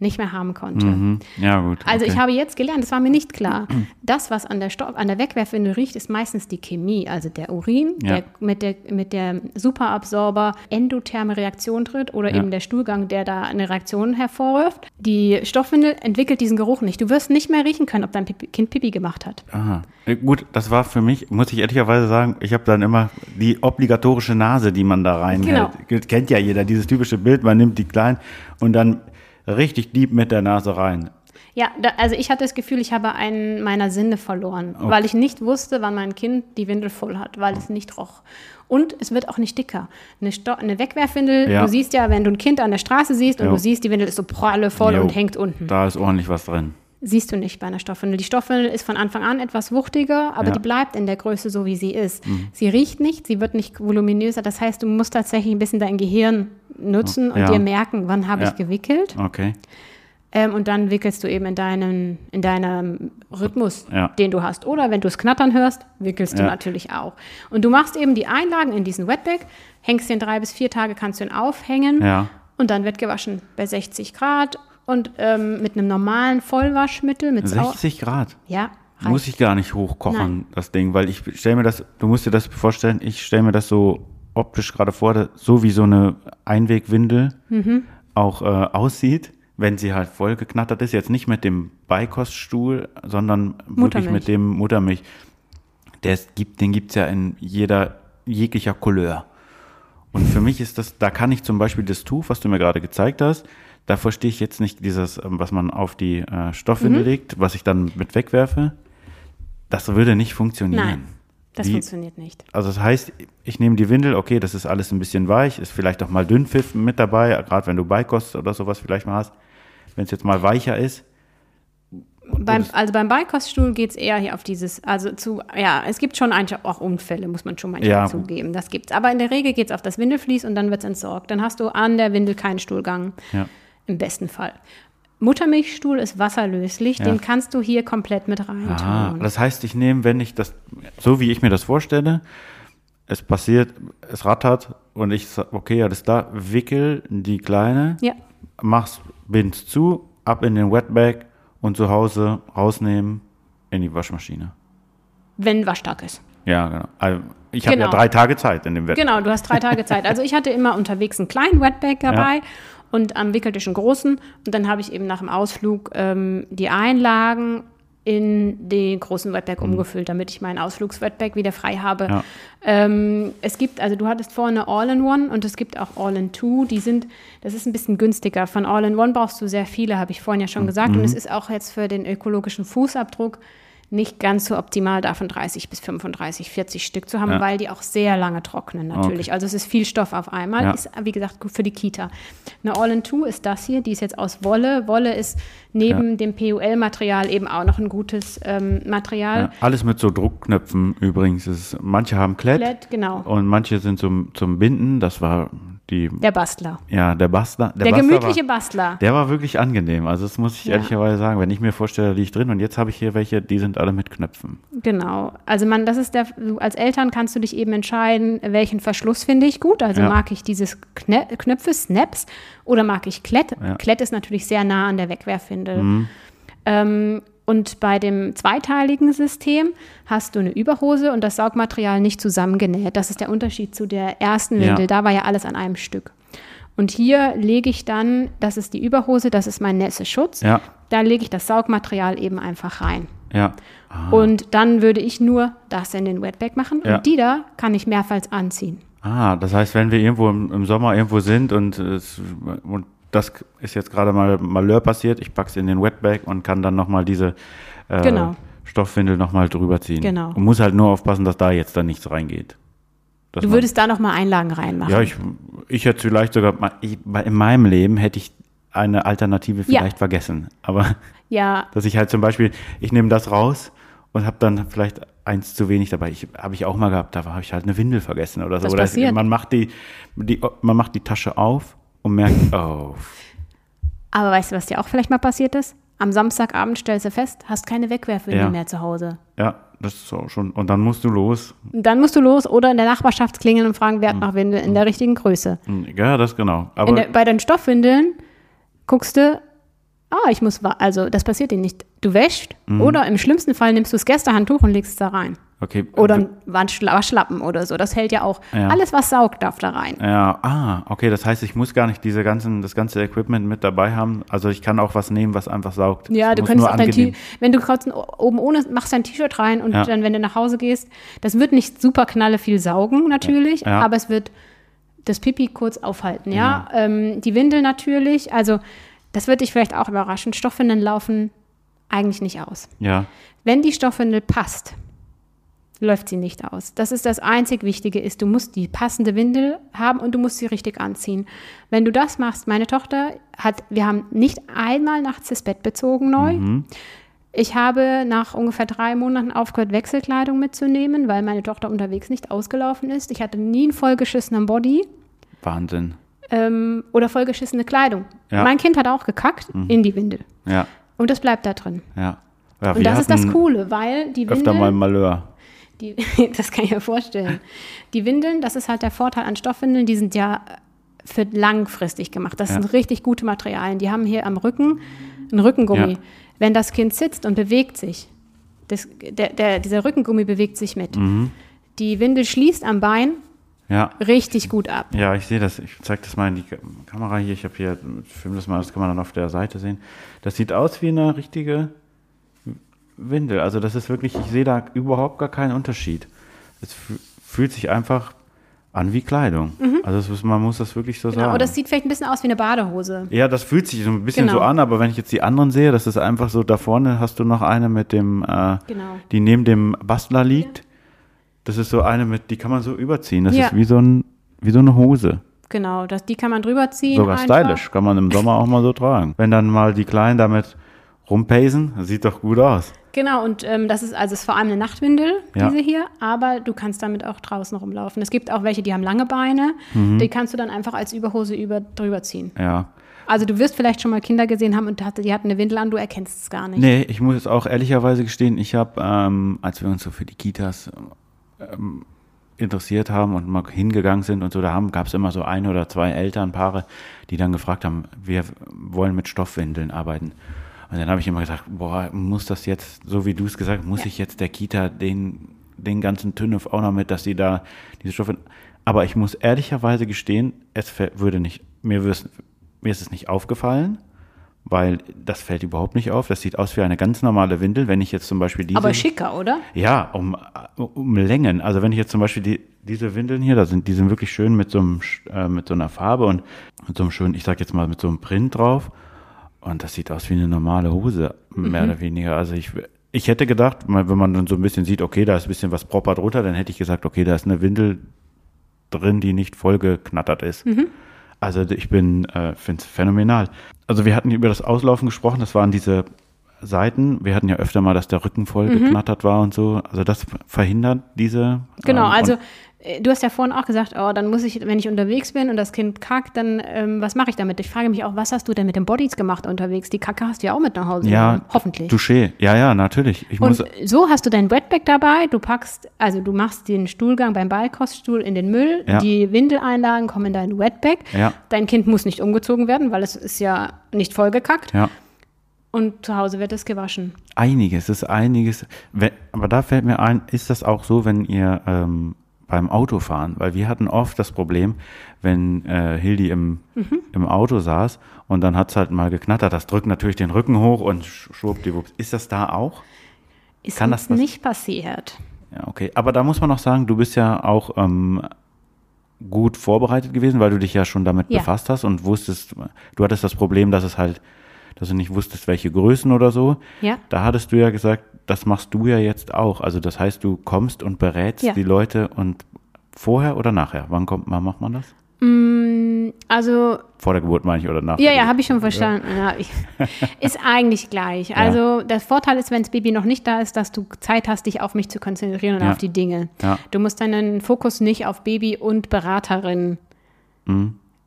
nicht mehr haben konnte. Mhm. Ja, gut. Also okay. ich habe jetzt gelernt, das war mir nicht klar. Das, was an der, Stoff, an der Wegwerfwindel riecht, ist meistens die Chemie, also der Urin, Ja. der mit der, mit der Superabsorber endotherme Reaktion tritt oder Ja. eben der Stuhlgang, der da eine Reaktion hervorruft. Die Stoffwindel entwickelt diesen Geruch nicht. Du wirst nicht mehr riechen können, ob dein Pipi, Kind Pipi gemacht hat. Aha. Äh, Gut, das war für mich, muss ich ehrlicherweise sagen, ich habe dann immer die obligatorische Nase, die man da reinhält. Genau. Kennt ja jeder, dieses typische Bild, man nimmt die kleinen und dann richtig deep mit der Nase rein. Ja, da, also ich hatte das Gefühl, ich habe einen meiner Sinne verloren, weil ich nicht wusste, wann mein Kind die Windel voll hat, weil es nicht roch. Und es wird auch nicht dicker. Eine, Sto eine Wegwerfwindel, Ja. du siehst ja, wenn du ein Kind an der Straße siehst und Jo. du siehst, die Windel ist so pralle voll Jo, und hängt unten. Da ist ordentlich was drin. Siehst du nicht bei einer Stoffwindel. Die Stoffwindel ist von Anfang an etwas wuchtiger, aber Ja. die bleibt in der Größe so, wie sie ist. Sie riecht nicht, sie wird nicht voluminöser. Das heißt, du musst tatsächlich ein bisschen dein Gehirn nutzen und Ja. dir merken, wann habe Ja. ich gewickelt. Okay. Ähm, und dann wickelst du eben in deinem, in deinem Rhythmus, den du hast. Oder wenn du es knattern hörst, wickelst du natürlich auch. Und du machst eben die Einlagen in diesen Wetbag, hängst den drei bis vier Tage, kannst du ihn aufhängen und dann wird gewaschen bei 60 Grad und ähm, mit einem normalen Vollwaschmittel mit Sau 60 Grad. Ja, Muss reicht. ich gar nicht hochkochen, Nein. das Ding, weil ich stelle mir das, du musst dir das vorstellen, ich stelle mir das so optisch gerade vor, so wie so eine Einwegwindel Mhm. auch äh, aussieht, wenn sie halt voll geknattert ist. Jetzt nicht mit dem Beikoststuhl, sondern wirklich mit dem Muttermilch. Der es gibt, den gibt es ja in jeder, jeglicher Couleur. Und für mich ist das, da kann ich zum Beispiel das Tuch, was du mir gerade gezeigt hast, da verstehe ich jetzt nicht dieses, ähm, was man auf die äh, Stoffwindel Mhm. legt, was ich dann mit wegwerfe. Das würde nicht funktionieren. Nein, das Wie- funktioniert nicht. Also das heißt, ich nehme die Windel, okay, das ist alles ein bisschen weich, ist vielleicht auch mal Dünnpfiff mit dabei, gerade wenn du Beikost oder sowas vielleicht mal hast. Wenn es jetzt mal weicher ist, Beim, also beim Beikoststuhl geht es eher hier auf dieses, also zu, ja, es gibt schon eigentlich auch Unfälle, muss man schon manchmal Ja. zugeben. Das gibt's. Aber in der Regel geht es auf das Windelflies und dann wird es entsorgt. Dann hast du an der Windel keinen Stuhlgang. ja, Im besten Fall. Muttermilchstuhl ist wasserlöslich, Ja. den kannst du hier komplett mit rein ah, tun. das heißt, ich nehme, wenn ich das, so wie ich mir das vorstelle, es passiert, es rattert und ich sage, okay, alles da, wickel die kleine, Ja, mach's, bind's zu, ab in den Wetbag und zu Hause rausnehmen in die Waschmaschine. wenn Waschtag ist. Ja, genau. Also, ich habe ja Genau. drei Tage Zeit in dem Wetbag. Genau, du hast drei Tage Zeit. Also ich hatte immer unterwegs einen kleinen Wetbag [LAUGHS] dabei und am wickelte ich einen großen. Und dann habe ich eben nach dem Ausflug ähm, die Einlagen in den großen Wetbag umgefüllt, damit ich meinen Ausflugs-Wetbag wieder frei habe. Mhm. Ja. Ähm, es gibt, also du hattest vorne All-in-One und es gibt auch All-in-Two. Die sind, das ist ein bisschen günstiger. Von All-in-One brauchst du sehr viele, habe ich vorhin ja schon gesagt. Mhm. Und es ist auch jetzt für den ökologischen Fußabdruck nicht ganz so optimal, davon 30 bis 35, 40 Stück zu haben, Ja. weil die auch sehr lange trocknen natürlich. Also es ist viel Stoff auf einmal. Ja. Ist, wie gesagt, gut für die Kita. Eine All-in-Two ist das hier, die ist jetzt aus Wolle. Wolle ist neben Ja. dem PUL-Material eben auch noch ein gutes ähm, Material. Alles mit so Druckknöpfen übrigens. Ist, manche haben Klett, Komplett, genau. und manche sind zum, zum Binden. Das war die, Der Bastler. ja, der Bastler. Der, Bastler gemütliche war, Bastler. Der war wirklich angenehm. Also das muss ich Ja. ehrlicherweise sagen. Wenn ich mir vorstelle, da liegt drin und jetzt habe ich hier welche, die sind alle mit Knöpfen. Genau. Also man, das ist der, als Eltern kannst du dich eben entscheiden, welchen Verschluss finde ich gut. Also Ja. mag ich dieses Kne Knöpfe, Snaps, oder mag ich Klett. Ja. Mhm. Klett ist natürlich sehr nah an der Wegwerfwindel. Ähm, und bei dem zweiteiligen System hast du eine Überhose und das Saugmaterial nicht zusammengenäht. Das ist der Unterschied zu der ersten Ja. Windel. Da war ja alles an einem Stück. Und hier lege ich dann, das ist die Überhose, das ist mein Nässeschutz. Ja, Da lege ich das Saugmaterial eben einfach rein. ja. Und dann würde ich nur das in den Wetbag machen Ja. und die da kann ich mehrfach anziehen. Ah, das heißt, wenn wir irgendwo im, im Sommer irgendwo sind und, es, und das ist jetzt gerade mal Malheur passiert, ich packe es in den Wetbag und kann dann nochmal diese äh, Genau. Stoffwindel nochmal drüber ziehen. Genau. Und muss halt nur aufpassen, dass da jetzt dann nichts reingeht. Dass Du man- würdest da nochmal Einlagen reinmachen. Ja, ich, ich hätte vielleicht sogar, ich, in meinem Leben hätte ich eine Alternative Ja. vielleicht vergessen. Aber [LAUGHS] ja, dass ich halt zum Beispiel, ich nehme das raus und habe dann vielleicht eins zu wenig dabei. Ich habe ich auch mal gehabt, da habe ich halt eine Windel vergessen oder so. Das oder passiert. man macht die, die, man macht die Tasche auf und merkt, oh, aber weißt du, was dir auch vielleicht mal passiert ist? Am Samstagabend stellst du fest, hast keine Wegwerfwindel Ja. mehr zu Hause. ja, das ist auch schon. Und dann musst du los. Und dann musst du los oder in der Nachbarschaft klingeln und fragen, Hm. wer hat noch Windel in der richtigen Größe. Ja, das genau. Aber der, bei den Stoffwindeln guckst du, ah, ich muss, also das passiert dir nicht. Du wäschst Mhm. oder im schlimmsten Fall nimmst du das Gästehandtuch und legst es da rein. okay. Oder ein Waschla- Waschlappen oder so. Das hält ja auch. Ja. Alles, was saugt, darf da rein. Ja, ah, okay, das heißt, ich muss gar nicht diese ganzen, das ganze Equipment mit dabei haben. Also ich kann auch was nehmen, was einfach saugt. Ja, Es du könntest auch dein angenehm- T wenn du kurz oben ohne machst dein T-Shirt rein und Ja. dann, wenn du nach Hause gehst, das wird nicht super knalle viel saugen natürlich, Ja. aber es wird das Pipi kurz aufhalten, ja. Ähm, die Windel natürlich, also das wird dich vielleicht auch überraschen. Stoffwindeln laufen eigentlich nicht aus. Ja, Wenn die Stoffwindel passt, läuft sie nicht aus. Das ist das einzig Wichtige ist, du musst die passende Windel haben und du musst sie richtig anziehen. Wenn du das machst, meine Tochter hat, wir haben nicht einmal nachts das Bett bezogen neu. Mhm. Ich habe nach ungefähr drei Monaten aufgehört, Wechselkleidung mitzunehmen, weil meine Tochter unterwegs nicht ausgelaufen ist. Ich hatte nie einen vollgeschissenen Body Wahnsinn. ähm, oder vollgeschissene Kleidung. Ja. Mein Kind hat auch gekackt in die Windel. Ja, Und das bleibt da drin. ja. ja Und das ist das Coole, weil die Öfter mal Malheur. die, [LAUGHS] das kann ich mir vorstellen. Die Windeln, das ist halt der Vorteil an Stoffwindeln, die sind ja für langfristig gemacht. Das Ja. sind richtig gute Materialien. Die haben hier am Rücken einen Rückengummi. Ja. Wenn das Kind sitzt und bewegt sich, das, der, der, dieser Rückengummi bewegt sich mit. Mhm. Die Windel schließt am Bein Ja, richtig gut ab. ja, ich sehe das. Ich zeige das mal in die Ka- Kamera hier. Ich habe hier, film das mal, das kann man dann auf der Seite sehen. Das sieht aus wie eine richtige Windel. Also das ist wirklich, ich sehe da überhaupt gar keinen Unterschied. Es fü- fühlt sich einfach an wie Kleidung. Also es ist, man muss das wirklich so Genau. sagen. Oder das sieht vielleicht ein bisschen aus wie eine Badehose. Ja, das fühlt sich so ein bisschen Genau. so an, aber wenn ich jetzt die anderen sehe, das ist einfach so, da vorne hast du noch eine mit dem, äh, Genau. die neben dem Bastler liegt. Das ist so eine mit, die kann man so überziehen. Das Ja. ist wie so, ein, wie so eine Hose. Genau, das, die kann man drüber ziehen. Sogar einfach. stylisch, kann man im Sommer auch mal so tragen. Wenn dann mal die Kleinen damit rumpacen, das sieht doch gut aus. Genau, und ähm, das ist also ist vor allem eine Nachtwindel, Ja. diese hier, aber du kannst damit auch draußen rumlaufen. Es gibt auch welche, die haben lange Beine, Mhm. die kannst du dann einfach als Überhose über, drüber ziehen. Ja. Also du wirst vielleicht schon mal Kinder gesehen haben und die hatten eine Windel an, du erkennst es gar nicht. Nee, ich muss jetzt auch ehrlicherweise gestehen, ich habe, ähm, als wir uns so für die Kitas ähm, interessiert haben und mal hingegangen sind und so, da gab es immer so ein oder zwei Elternpaare, die dann gefragt haben, wir wollen mit Stoffwindeln arbeiten. Und dann habe ich immer gesagt, boah, muss das jetzt, so wie du es gesagt hast, muss ich jetzt der Kita den, den ganzen Tünnef auch noch mit, dass sie da diese Stoffe. Aber ich muss ehrlicherweise gestehen, es würde nicht, mir, mir ist es nicht aufgefallen, weil das fällt überhaupt nicht auf. Das sieht aus wie eine ganz normale Windel. Wenn ich jetzt zum Beispiel diese. aber schicker, oder? Ja, um, um Längen. Also wenn ich jetzt zum Beispiel die, diese Windeln hier, da sind, die sind wirklich schön mit so, einem, äh, mit so einer Farbe und mit so einem schönen, ich sag jetzt mal, mit so einem Print drauf. Und das sieht aus wie eine normale Hose, mehr oder weniger. Also ich, ich hätte gedacht, wenn man dann so ein bisschen sieht, okay, da ist ein bisschen was proper drunter, dann hätte ich gesagt, okay, da ist eine Windel drin, die nicht vollgeknattert ist. Also ich bin, äh, finde es phänomenal. Also wir hatten über das Auslaufen gesprochen, das waren diese Seiten. Wir hatten ja öfter mal, dass der Rücken voll geknattert war und so. Also das verhindert diese. Genau, ähm, also du hast ja vorhin auch gesagt, oh, dann muss ich, wenn ich unterwegs bin und das Kind kackt, dann ähm, was mache ich damit? Ich frage mich auch, was hast du denn mit den Bodies gemacht unterwegs? Die Kacke hast du ja auch mit nach Hause ja, genommen, hoffentlich. Touché. Ja, ja, natürlich. Ich muss, Und so hast du dein Wetbag dabei, du packst, also du machst den Stuhlgang beim Beikoststuhl in den Müll, Ja. die Windeleinlagen kommen in dein Wetbag, Ja. dein Kind muss nicht umgezogen werden, weil es ist ja nicht vollgekackt ja. und zu Hause wird es gewaschen. Einiges, ist einiges. Wenn, aber da fällt mir ein, ist das auch so, wenn ihr ähm, beim Autofahren, weil wir hatten oft das Problem, wenn äh, Hildi im, Mhm. im Auto saß und dann hat es halt mal geknattert, das drückt natürlich den Rücken hoch und sch- schwuppdiwupps. Ist das da auch? Ist Kann uns das nicht passiert. Ja, okay. Aber da muss man noch sagen, du bist ja auch ähm, gut vorbereitet gewesen, weil du dich ja schon damit Ja. befasst hast und wusstest, du hattest das Problem, dass es halt, dass du nicht wusstest, welche Größen oder so. Ja. Da hattest du ja gesagt, das machst du ja jetzt auch. Also das heißt, du kommst und berätst Ja. die Leute und vorher oder nachher? Wann kommt, wann macht man das? Also Vor der Geburt meine ich oder nach? Ja, ja, habe ich schon verstanden. Ja, [LAUGHS] ist eigentlich gleich. Also der Vorteil ist, wenn das Baby noch nicht da ist, dass du Zeit hast, dich auf mich zu konzentrieren und Ja. auf die Dinge. Ja. Du musst deinen Fokus nicht auf Baby und Beraterin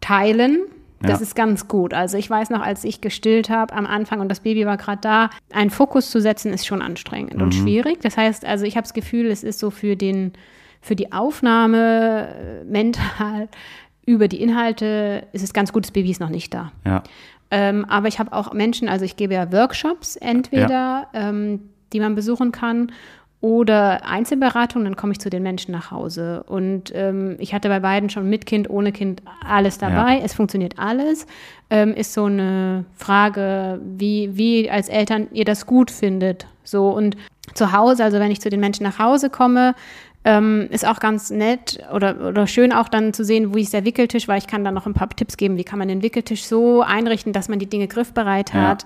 teilen. Das. Ja. ist ganz gut. Also ich weiß noch, als ich gestillt habe am Anfang und das Baby war gerade da, einen Fokus zu setzen, ist schon anstrengend Mhm. und schwierig. Das heißt, also ich habe das Gefühl, es ist so für den, für die Aufnahme äh, mental über die Inhalte ist es ganz gut, das Baby ist noch nicht da. Ja. Ähm, aber ich habe auch Menschen, also ich gebe ja Workshops entweder, ähm, die man besuchen kann oder Einzelberatung, dann komme ich zu den Menschen nach Hause. Und ähm, ich hatte bei beiden schon mit Kind, ohne Kind alles dabei. Es funktioniert alles. Ähm, ist so eine Frage, wie, wie als Eltern ihr das gut findet. So und zu Hause, also wenn ich zu den Menschen nach Hause komme, ähm, ist auch ganz nett oder, oder schön auch dann zu sehen, wie ist der Wickeltisch, weil ich kann dann noch ein paar Tipps geben, wie kann man den Wickeltisch so einrichten, dass man die Dinge griffbereit Ja. hat.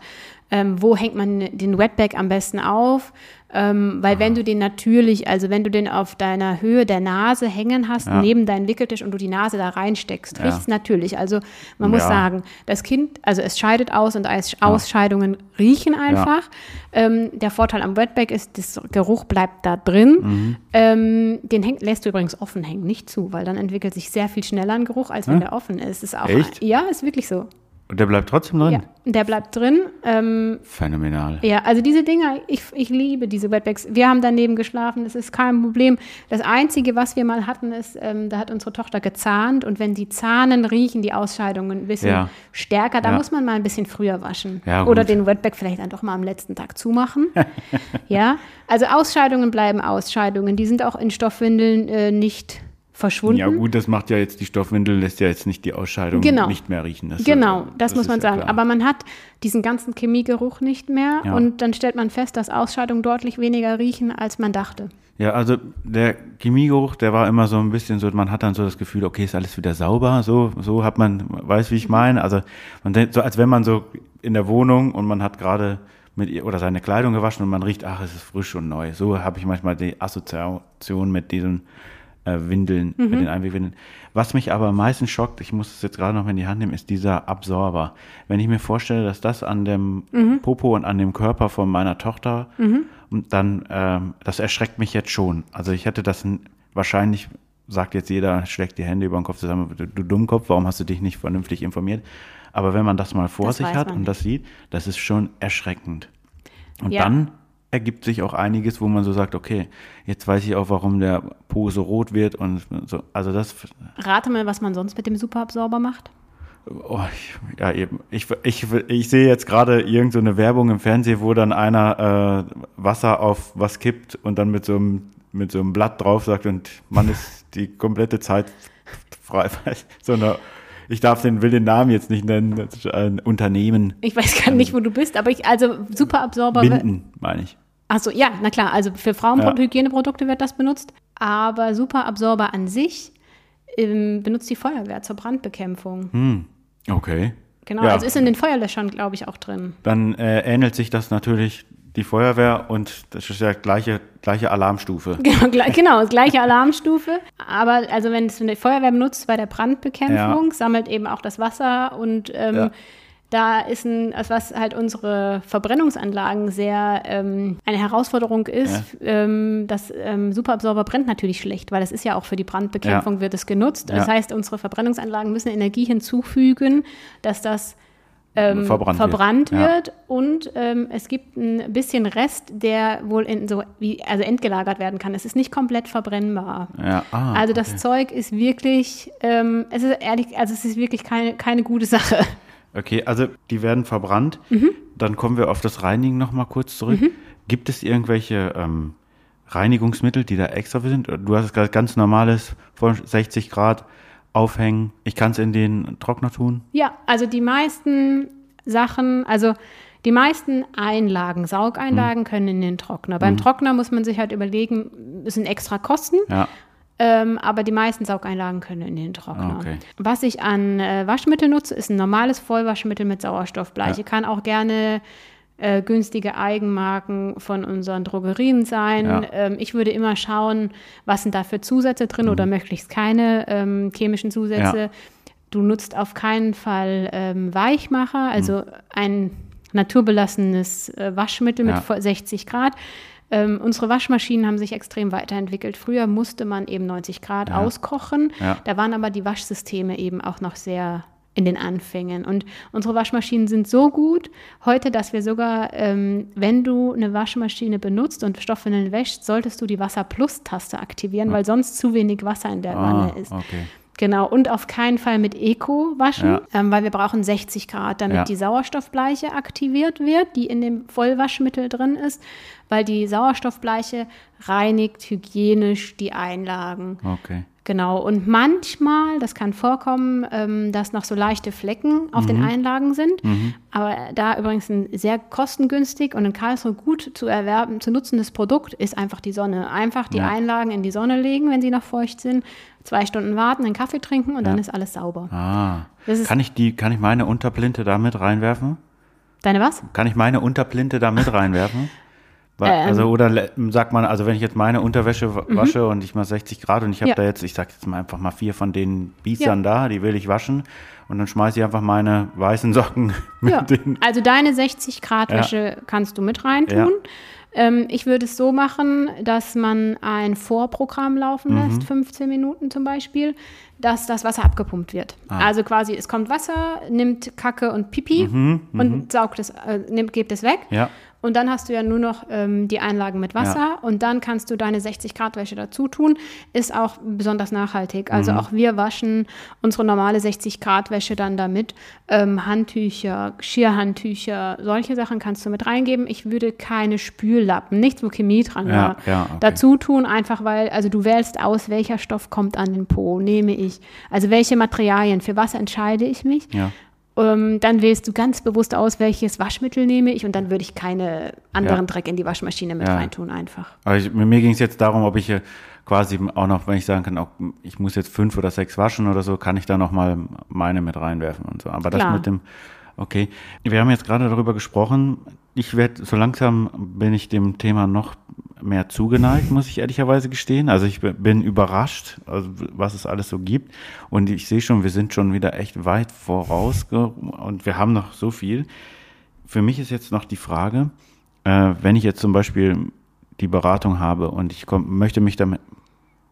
Ähm, wo hängt man den Wetbag am besten auf? Ähm, weil wenn du den natürlich, also wenn du den auf deiner Höhe der Nase hängen hast, Ja. neben deinen Wickeltisch und du die Nase da reinsteckst, Ja. riecht es natürlich. Also man muss Ja. sagen, das Kind, also es scheidet aus und Aus- Ausscheidungen riechen einfach. Ähm, der Vorteil am Wetback ist, das Geruch bleibt da drin. Mhm. Ähm, den häng, lässt du übrigens offen hängen, nicht zu, weil dann entwickelt sich sehr viel schneller ein Geruch, als wenn Ja. der offen ist. ist auch, Echt? Ja, ist wirklich so. Und der bleibt trotzdem drin? Ja, der bleibt drin. Ähm, Phänomenal. ja, also diese Dinger, ich, ich liebe diese Wetbacks. Wir haben daneben geschlafen, das ist kein Problem. Das Einzige, was wir mal hatten, ist, ähm, da hat unsere Tochter gezahnt und wenn die Zahnen riechen, die Ausscheidungen ein bisschen Ja. stärker, da Ja. muss man mal ein bisschen früher waschen. Ja, Oder den Wetback vielleicht dann doch mal am letzten Tag zumachen. [LAUGHS] ja, also Ausscheidungen bleiben Ausscheidungen. Die sind auch in Stoffwindeln äh, nicht verschwunden. Ja gut, das macht ja jetzt, die Stoffwindel lässt ja jetzt nicht die Ausscheidung Genau. nicht mehr riechen. Das, Genau, äh, das, muss man ja sagen. klar. Aber man hat diesen ganzen Chemiegeruch nicht mehr Ja. und dann stellt man fest, dass Ausscheidungen deutlich weniger riechen, als man dachte. Ja, also der Chemiegeruch, der war immer so ein bisschen so, man hat dann so das Gefühl, okay, ist alles wieder sauber, so, so hat man, weiß wie ich meine. Also man denkt so, als wenn man so in der Wohnung und man hat gerade mit ihr oder seine Kleidung gewaschen und man riecht, ach, es ist frisch und neu. So habe ich manchmal die Assoziation mit diesen äh, Windeln, mit den Einwegwindeln. Was mich aber am meisten schockt, ich muss es jetzt gerade noch in die Hand nehmen, ist dieser Absorber. Wenn ich mir vorstelle, dass das an dem Popo und an dem Körper von meiner Tochter und dann, ähm, das erschreckt mich jetzt schon. Also ich hätte das wahrscheinlich, sagt jetzt jeder, schlägt die Hände über den Kopf zusammen, du, du Dummkopf, warum hast du dich nicht vernünftig informiert? Aber wenn man das mal vor Das sich hat man und das sieht, das ist schon erschreckend. Und Ja. dann ergibt sich auch einiges, wo man so sagt, okay, jetzt weiß ich auch, warum der Po so rot wird und so. Also das, Rate mal, was man sonst mit dem Superabsorber macht. oh, ich, ja eben. Ich, ich, ich sehe jetzt gerade irgend so eine Werbung im Fernsehen, wo dann einer äh, Wasser auf was kippt und dann mit so einem mit so einem Blatt drauf sagt und man ist die komplette Zeit frei. [LAUGHS] so eine, ich darf den, will den Namen jetzt nicht nennen, das ist ein Unternehmen. Ich weiß gar nicht, wo du bist, aber ich, also Superabsorber. Binden, meine ich. Achso, ja, na klar, also für Ja. Frauenhygieneprodukte wird das benutzt, aber Superabsorber an sich ähm, benutzt die Feuerwehr zur Brandbekämpfung. Okay. Genau, Hm. Ja. also ist in den Feuerlöschern, glaube ich, auch drin. Dann äh, ähnelt sich das natürlich die Feuerwehr und das ist ja gleiche, gleiche Alarmstufe. [LAUGHS] Genau, gle- genau, gleiche Alarmstufe. Aber also wenn es eine Feuerwehr benutzt bei der Brandbekämpfung, sammelt eben auch das Wasser und ähm, Ja. da ist ein, also was halt unsere Verbrennungsanlagen sehr ähm, eine Herausforderung ist, ähm, das ähm, Superabsorber brennt natürlich schlecht, weil das ist ja auch für die Brandbekämpfung Ja. wird es genutzt. Das Ja. heißt, unsere Verbrennungsanlagen müssen Energie hinzufügen, dass das ähm, Verbrannt verbrannt, wird. Ja. wird und ähm, es gibt ein bisschen Rest, der wohl in so wie also entgelagert werden kann. Es ist nicht komplett verbrennbar. Ja, ah, also das okay. Zeug ist wirklich, ähm, es ist ehrlich, also es ist wirklich keine, keine gute Sache. Okay, also die werden verbrannt. Mhm. Dann kommen wir auf das Reinigen noch mal kurz zurück. Gibt es irgendwelche ähm, Reinigungsmittel, die da extra für sind? Du hast es gerade ganz normales, von 60 Grad aufhängen. Ich kann es in den Trockner tun. Ja, also die meisten Sachen, also die meisten Einlagen, Saugeinlagen Mhm. können in den Trockner. Beim Trockner muss man sich halt überlegen, es sind extra Kosten. Ja, Ähm, aber die meisten Saugeinlagen können in den Trockner. Ah, okay. Was ich an äh, Waschmittel nutze, ist ein normales Vollwaschmittel mit Sauerstoffbleiche. Ja. Kann auch gerne äh, günstige Eigenmarken von unseren Drogerien sein. Ja. Ähm, ich würde immer schauen, was sind da für Zusätze drin oder möglichst keine ähm, chemischen Zusätze. Mhm. Ja. Du nutzt auf keinen Fall ähm, Weichmacher, also Mhm. ein naturbelassenes äh, Waschmittel mit Ja. voll- 60 Grad. Ähm, unsere Waschmaschinen haben sich extrem weiterentwickelt. Früher musste man eben 90 Grad Ja. auskochen. Ja. Da waren aber die Waschsysteme eben auch noch sehr in den Anfängen. Und unsere Waschmaschinen sind so gut heute, dass wir sogar, ähm, wenn du eine Waschmaschine benutzt und Stoffwindeln wäschst, solltest du die Wasser-Plus-Taste aktivieren, weil sonst zu wenig Wasser in der ah, Wanne ist. okay. Genau, und auf keinen Fall mit Eco waschen, Ja. ähm, weil wir brauchen 60 Grad, damit Ja. die Sauerstoffbleiche aktiviert wird, die in dem Vollwaschmittel drin ist, weil die Sauerstoffbleiche reinigt hygienisch die Einlagen. Okay. Genau, und manchmal, das kann vorkommen, ähm, dass noch so leichte Flecken auf Mhm. den Einlagen sind. Aber da übrigens ein sehr kostengünstig und in Karlsruhe gut zu erwerben, zu nutzendes Produkt ist einfach die Sonne. Einfach die Ja. Einlagen in die Sonne legen, wenn sie noch feucht sind, zwei Stunden warten, einen Kaffee trinken und dann Ja. ist alles sauber. Ah. Kann ich die, kann ich meine Unterplinte da mit reinwerfen? Deine was? Kann ich meine Unterplinte da mit reinwerfen? [LAUGHS] Ähm. Also oder sagt man, also wenn ich jetzt meine Unterwäsche wa- wasche und ich mal 60 Grad und ich habe Mhm. Ja. da jetzt, ich sag jetzt mal einfach mal vier von den Biestern da, die will ich waschen und dann schmeiße ich einfach meine weißen Socken [LAUGHS] mit Ja, den. also deine 60 Grad Wäsche kannst du mit reintun. Ja. Ähm, ich würde es so machen, dass man ein Vorprogramm laufen Mhm. lässt, 15 Minuten zum Beispiel, dass das Wasser abgepumpt wird. Ah. Also quasi, es kommt Wasser, nimmt Kacke und Pipi Mhm, und saugt es, äh, nimmt, gibt es weg. Ja. Und dann hast du ja nur noch ähm, die Einlagen mit Wasser Ja. und dann kannst du deine 60 Grad Wäsche dazu tun. Ist auch besonders nachhaltig. Also Mhm. auch wir waschen unsere normale 60 Grad Wäsche dann damit. Ähm, Handtücher, Geschirrhandtücher, solche Sachen kannst du mit reingeben. Ich würde keine Spüllappen, nichts, wo Chemie dran Ja, war, ja, okay. dazu tun, einfach weil, also du wählst aus, welcher Stoff kommt an den Po, nehme ich. Also welche Materialien, für was entscheide ich mich. Ja. Ähm, dann wählst du ganz bewusst aus, welches Waschmittel nehme ich und dann würde ich keine anderen Ja. Dreck in die Waschmaschine mit Ja. reintun einfach. Aber ich, mir ging es jetzt darum, ob ich äh, quasi auch noch, wenn ich sagen kann, auch, ich muss jetzt fünf oder sechs waschen oder so, kann ich da noch mal meine mit reinwerfen und so. Aber das Klar. mit dem, okay. Wir haben jetzt gerade darüber gesprochen. Ich werde, so langsam bin ich dem Thema noch mehr zugeneigt, muss ich ehrlicherweise gestehen. Also ich bin überrascht, also was es alles so gibt. Und ich sehe schon, wir sind schon wieder echt weit voraus und wir haben noch so viel. Für mich ist jetzt noch die Frage, äh, wenn ich jetzt zum Beispiel die Beratung habe und ich komm, möchte mich damit,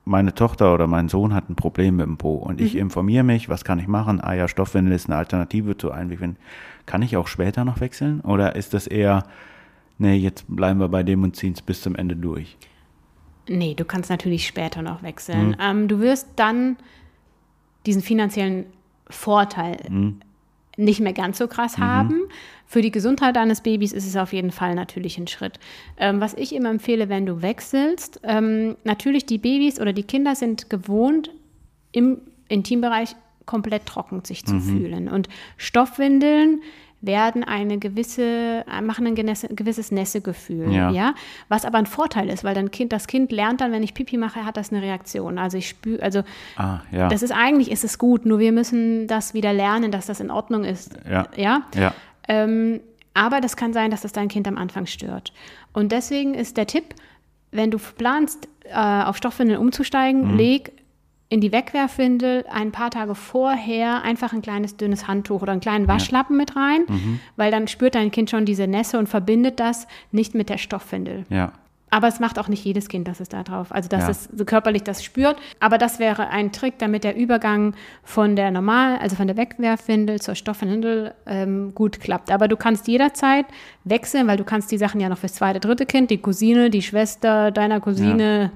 meine Tochter oder mein Sohn hat ein Problem mit dem Po und ich informiere mich, was kann ich machen? Ah ja, Stoffwindel ist eine Alternative zu Einwegwindeln. Kann ich auch später noch wechseln oder ist das eher, nee, jetzt bleiben wir bei dem und ziehen es bis zum Ende durch? Nee, du kannst natürlich später noch Mhm. wechseln. Ähm, du wirst dann diesen finanziellen Vorteil Mhm. Nicht mehr ganz so krass haben. Für die Gesundheit deines Babys ist es auf jeden Fall natürlich ein Schritt. Ähm, was ich immer empfehle, wenn du wechselst, ähm, natürlich die Babys oder die Kinder sind gewohnt, im Intimbereich komplett trocken sich Mhm. zu fühlen. Und Stoffwindeln werden eine gewisse, machen ein gewisses Nässegefühl, Ja. ja. Was aber ein Vorteil ist, weil dann Kind, das Kind lernt dann, wenn ich Pipi mache, hat das eine Reaktion. Also ich spüre, also Ah, ja. das ist eigentlich ist es gut, nur wir müssen das wieder lernen, dass das in Ordnung ist. Ja. Ja. ja. Ähm, aber das kann sein, dass das dein Kind am Anfang stört. Und deswegen ist der Tipp, wenn du planst, äh, auf Stoffwindeln umzusteigen, Mhm. leg in die Wegwerfwindel ein paar Tage vorher einfach ein kleines dünnes Handtuch oder einen kleinen Waschlappen mit rein, Mhm. weil dann spürt dein Kind schon diese Nässe und verbindet das nicht mit der Stoffwindel. Ja. Aber es macht auch nicht jedes Kind, dass es da drauf, also dass Ja. es so körperlich das spürt. Aber das wäre ein Trick, damit der Übergang von der normal, also von der Wegwerfwindel zur Stoffwindel ähm, gut klappt. Aber du kannst jederzeit wechseln, weil du kannst die Sachen ja noch fürs zweite, dritte Kind, die Cousine, die Schwester deiner Cousine,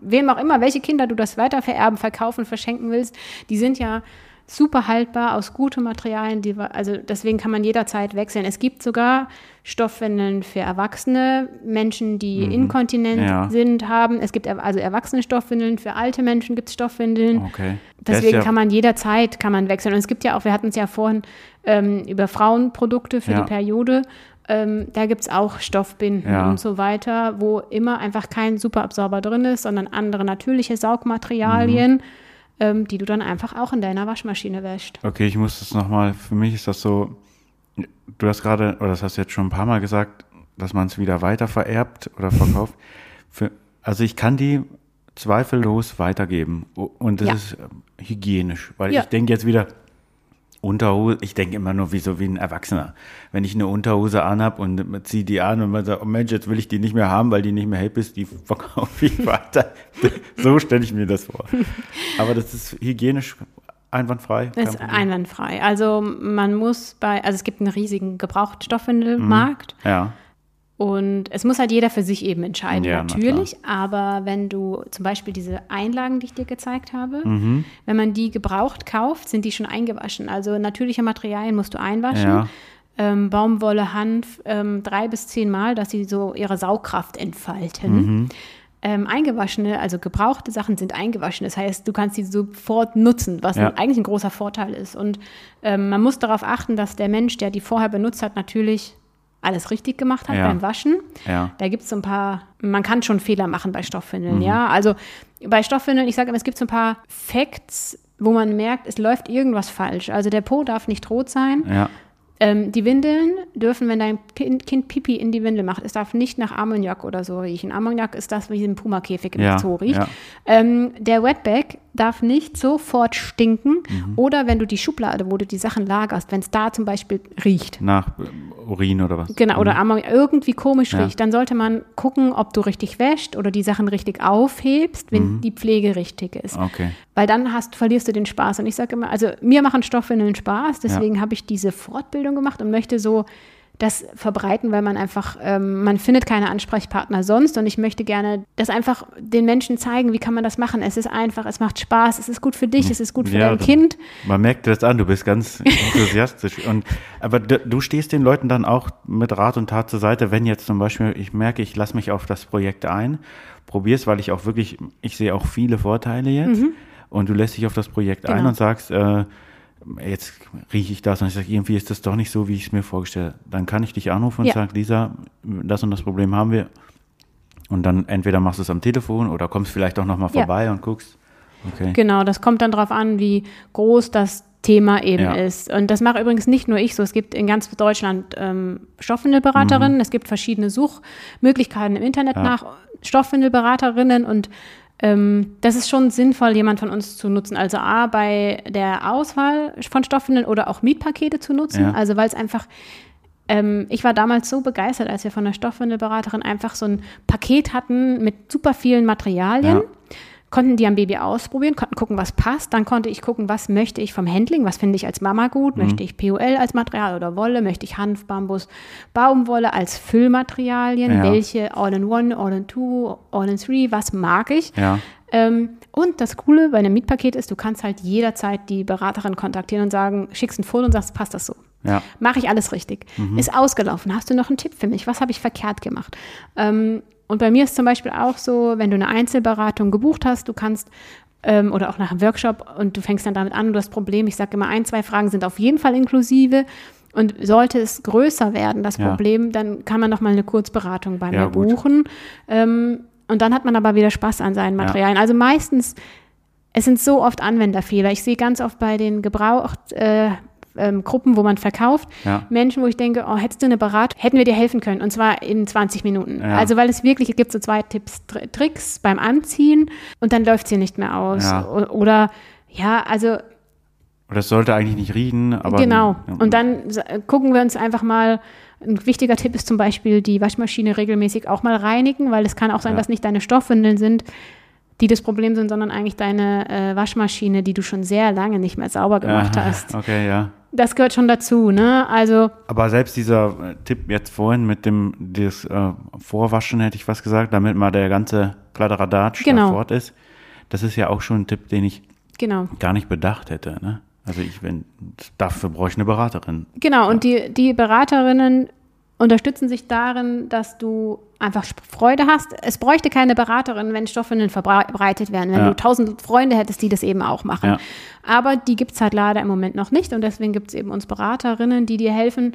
wem auch immer, welche Kinder du das weitervererben, verkaufen, verschenken willst, die sind ja super haltbar aus guten Materialien, die, also deswegen kann man jederzeit wechseln. Es gibt sogar Stoffwindeln für Erwachsene, Menschen, die inkontinent Ja. sind, haben. Es gibt also erwachsene Stoffwindeln, für alte Menschen gibt es Stoffwindeln. Okay. Deswegen ja, kann man jederzeit kann man wechseln. Und es gibt ja auch, wir hatten es ja vorhin ähm, über Frauenprodukte für Ja. die Periode. Ähm, da gibt es auch Stoffbinden Ja. und so weiter, wo immer einfach kein Superabsorber drin ist, sondern andere natürliche Saugmaterialien, Mhm. ähm, die du dann einfach auch in deiner Waschmaschine wäscht. Okay, ich muss das nochmal, für mich ist das so, du hast gerade, oder das hast du jetzt schon ein paar Mal gesagt, dass man es wieder weiter vererbt oder verkauft. [LAUGHS] Für, also ich kann die zweifellos weitergeben und das Ja. ist ähm, hygienisch, weil Ja. ich denke jetzt wieder, Unterhose, ich denke immer nur wie so wie ein Erwachsener. Wenn ich eine Unterhose anhab und man zieht die an und man sagt, oh Mensch, jetzt will ich die nicht mehr haben, weil die nicht mehr hip ist, die verkaufe [LAUGHS] ich weiter. so stelle ich mir das vor. Aber das ist hygienisch einwandfrei. kein Ist Problem. einwandfrei. Also man muss bei, also es gibt einen riesigen Gebrauchtstoffwindelmarkt. Ja, Und es muss halt jeder für sich eben entscheiden, Ja, na natürlich. Aber wenn du zum Beispiel diese Einlagen, die ich dir gezeigt habe, Mhm. wenn man die gebraucht kauft, sind die schon eingewaschen. Also natürliche Materialien musst du einwaschen. Ja. Ähm, Baumwolle, Hanf, ähm, drei bis zehn Mal, dass sie so ihre Saugkraft entfalten. Mhm. Ähm, eingewaschene, also gebrauchte Sachen sind eingewaschen. Das heißt, du kannst sie sofort nutzen, was Ja. eigentlich ein großer Vorteil ist. Und ähm, man muss darauf achten, dass der Mensch, der die vorher benutzt hat, natürlich alles richtig gemacht hat Ja. beim Waschen. ja. Da gibt es so ein paar, man kann schon Fehler machen bei Stoffwindeln, Mhm. ja. Also bei Stoffwindeln, ich sage immer, es gibt so ein paar Facts, wo man merkt, es läuft irgendwas falsch. Also der Po darf nicht rot sein. Ja, Ähm, die Windeln dürfen, wenn dein kind, Pipi in die Windel macht, es darf nicht nach Ammoniak oder so riechen. Ammoniak ist das, wie ein Pumakäfig im Ja, Zoo riecht. ja. Ähm, der Wetbag darf nicht sofort stinken oder wenn du die Schublade, wo du die Sachen lagerst, wenn es da zum Beispiel riecht. Nach äh, Urin oder was? Genau, oder Ammoniak irgendwie komisch Ja. riecht, dann sollte man gucken, ob du richtig wäscht oder die Sachen richtig aufhebst, wenn Mhm. die Pflege richtig ist. Okay. Weil dann hast, verlierst du den Spaß. Und ich sage immer, also mir machen Stoffwindeln Spaß, deswegen habe ich diese Fortbildung gemacht und möchte so das verbreiten, weil man einfach, ähm, man findet keine Ansprechpartner sonst und ich möchte gerne das einfach den Menschen zeigen, wie kann man das machen. Es ist einfach, es macht Spaß, es ist gut für dich, es ist gut für Ja, dein das- Kind. Man merkt das an, du bist ganz [LAUGHS] enthusiastisch. Und, aber d- du stehst den Leuten dann auch mit Rat und Tat zur Seite, wenn jetzt zum Beispiel, ich merke, ich lasse mich auf das Projekt ein, probier's, weil ich auch wirklich, ich sehe auch viele Vorteile jetzt. Und du lässt dich auf das Projekt ein Mhm. Genau. und sagst, äh, jetzt rieche ich das und ich sage, irgendwie ist das doch nicht so, wie ich es mir vorgestellt habe. Dann kann ich dich anrufen und Ja. sagen, Lisa, das und das Problem haben wir. Und dann entweder machst du es am Telefon oder kommst vielleicht auch nochmal Ja. vorbei und guckst. Okay. Genau, das kommt dann darauf an, wie groß das Thema eben Ja. ist. Und das mache übrigens nicht nur ich so. Es gibt in ganz Deutschland ähm, Stoffwindelberaterinnen. Es gibt verschiedene Suchmöglichkeiten im Internet Mhm. Ja. nach Stoffwindelberaterinnen und ähm, das ist schon sinnvoll, jemand von uns zu nutzen. Also A, bei der Auswahl von Stoffwindeln oder auch Mietpakete zu nutzen. Ja. Also weil es einfach ähm, ich war damals so begeistert, als wir von der Stoffwindelberaterin einfach so ein Paket hatten mit super vielen Materialien. Ja. Konnten die am Baby ausprobieren, konnten gucken, was passt. Dann konnte ich gucken, was möchte ich vom Handling, was finde ich als Mama gut. Mhm. Möchte ich POL als Material oder Wolle? Möchte ich Hanf, Bambus, Baumwolle als Füllmaterialien? Ja. Welche All-in-One, All-in-Two, All-in-Three? Was mag ich? Ja. Ähm, und das Coole bei einem Mietpaket ist, du kannst halt jederzeit die Beraterin kontaktieren und sagen, schickst ein Foto und sagst, passt das so? Ja. Mache ich alles richtig? Ist ausgelaufen. Hast du noch einen Tipp für mich? Was habe ich verkehrt gemacht? Ähm, und bei mir ist zum Beispiel auch so, wenn du eine Einzelberatung gebucht hast, du kannst ähm, oder auch nach einem Workshop und du fängst dann damit an, du hast Problem. Ich sage immer, ein, zwei Fragen sind auf jeden Fall inklusive. Und sollte es größer werden, das Ja. Problem, dann kann man noch mal eine Kurzberatung bei Ja, mir gut. buchen. Ähm, und dann hat man aber wieder Spaß an seinen Materialien. Also meistens es sind so oft Anwenderfehler. Ich sehe ganz oft bei den Gebraucht äh, ähm, Gruppen, wo man verkauft, Ja. Menschen, wo ich denke, oh, hättest du eine Beratung, hätten wir dir helfen können. Und zwar in 20 Minuten. Ja. Also weil es wirklich, es gibt so zwei Tipps, Tr Tricks beim Anziehen und dann läuft sie nicht mehr aus. Ja. Oder ja, also Oder es sollte eigentlich nicht riechen, aber. genau. Und dann gucken wir uns einfach mal, ein wichtiger Tipp ist zum Beispiel die Waschmaschine regelmäßig auch mal reinigen, weil es kann auch sein, Ja. dass nicht deine Stoffwindeln sind, die das Problem sind, sondern eigentlich deine äh, Waschmaschine, die du schon sehr lange nicht mehr sauber gemacht Ja, hast. Okay, ja. Das gehört schon dazu, ne? Also, Aber selbst dieser äh, Tipp jetzt vorhin mit dem das, äh, Vorwaschen, hätte ich was gesagt, damit mal der ganze Kladderadatsch Genau. fort ist, das ist ja auch schon ein Tipp, den ich genau. gar nicht bedacht hätte. Ne? Also ich, wenn, dafür brauche ich eine Beraterin. Genau, und die, die Beraterinnen unterstützen sich darin, dass du einfach Freude hast. Es bräuchte keine Beraterin, wenn Stoffwindeln verbreitet werden, wenn Ja. du tausend Freunde hättest, die das eben auch machen. Ja. Aber die gibt es halt leider im Moment noch nicht und deswegen gibt es eben uns Beraterinnen, die dir helfen,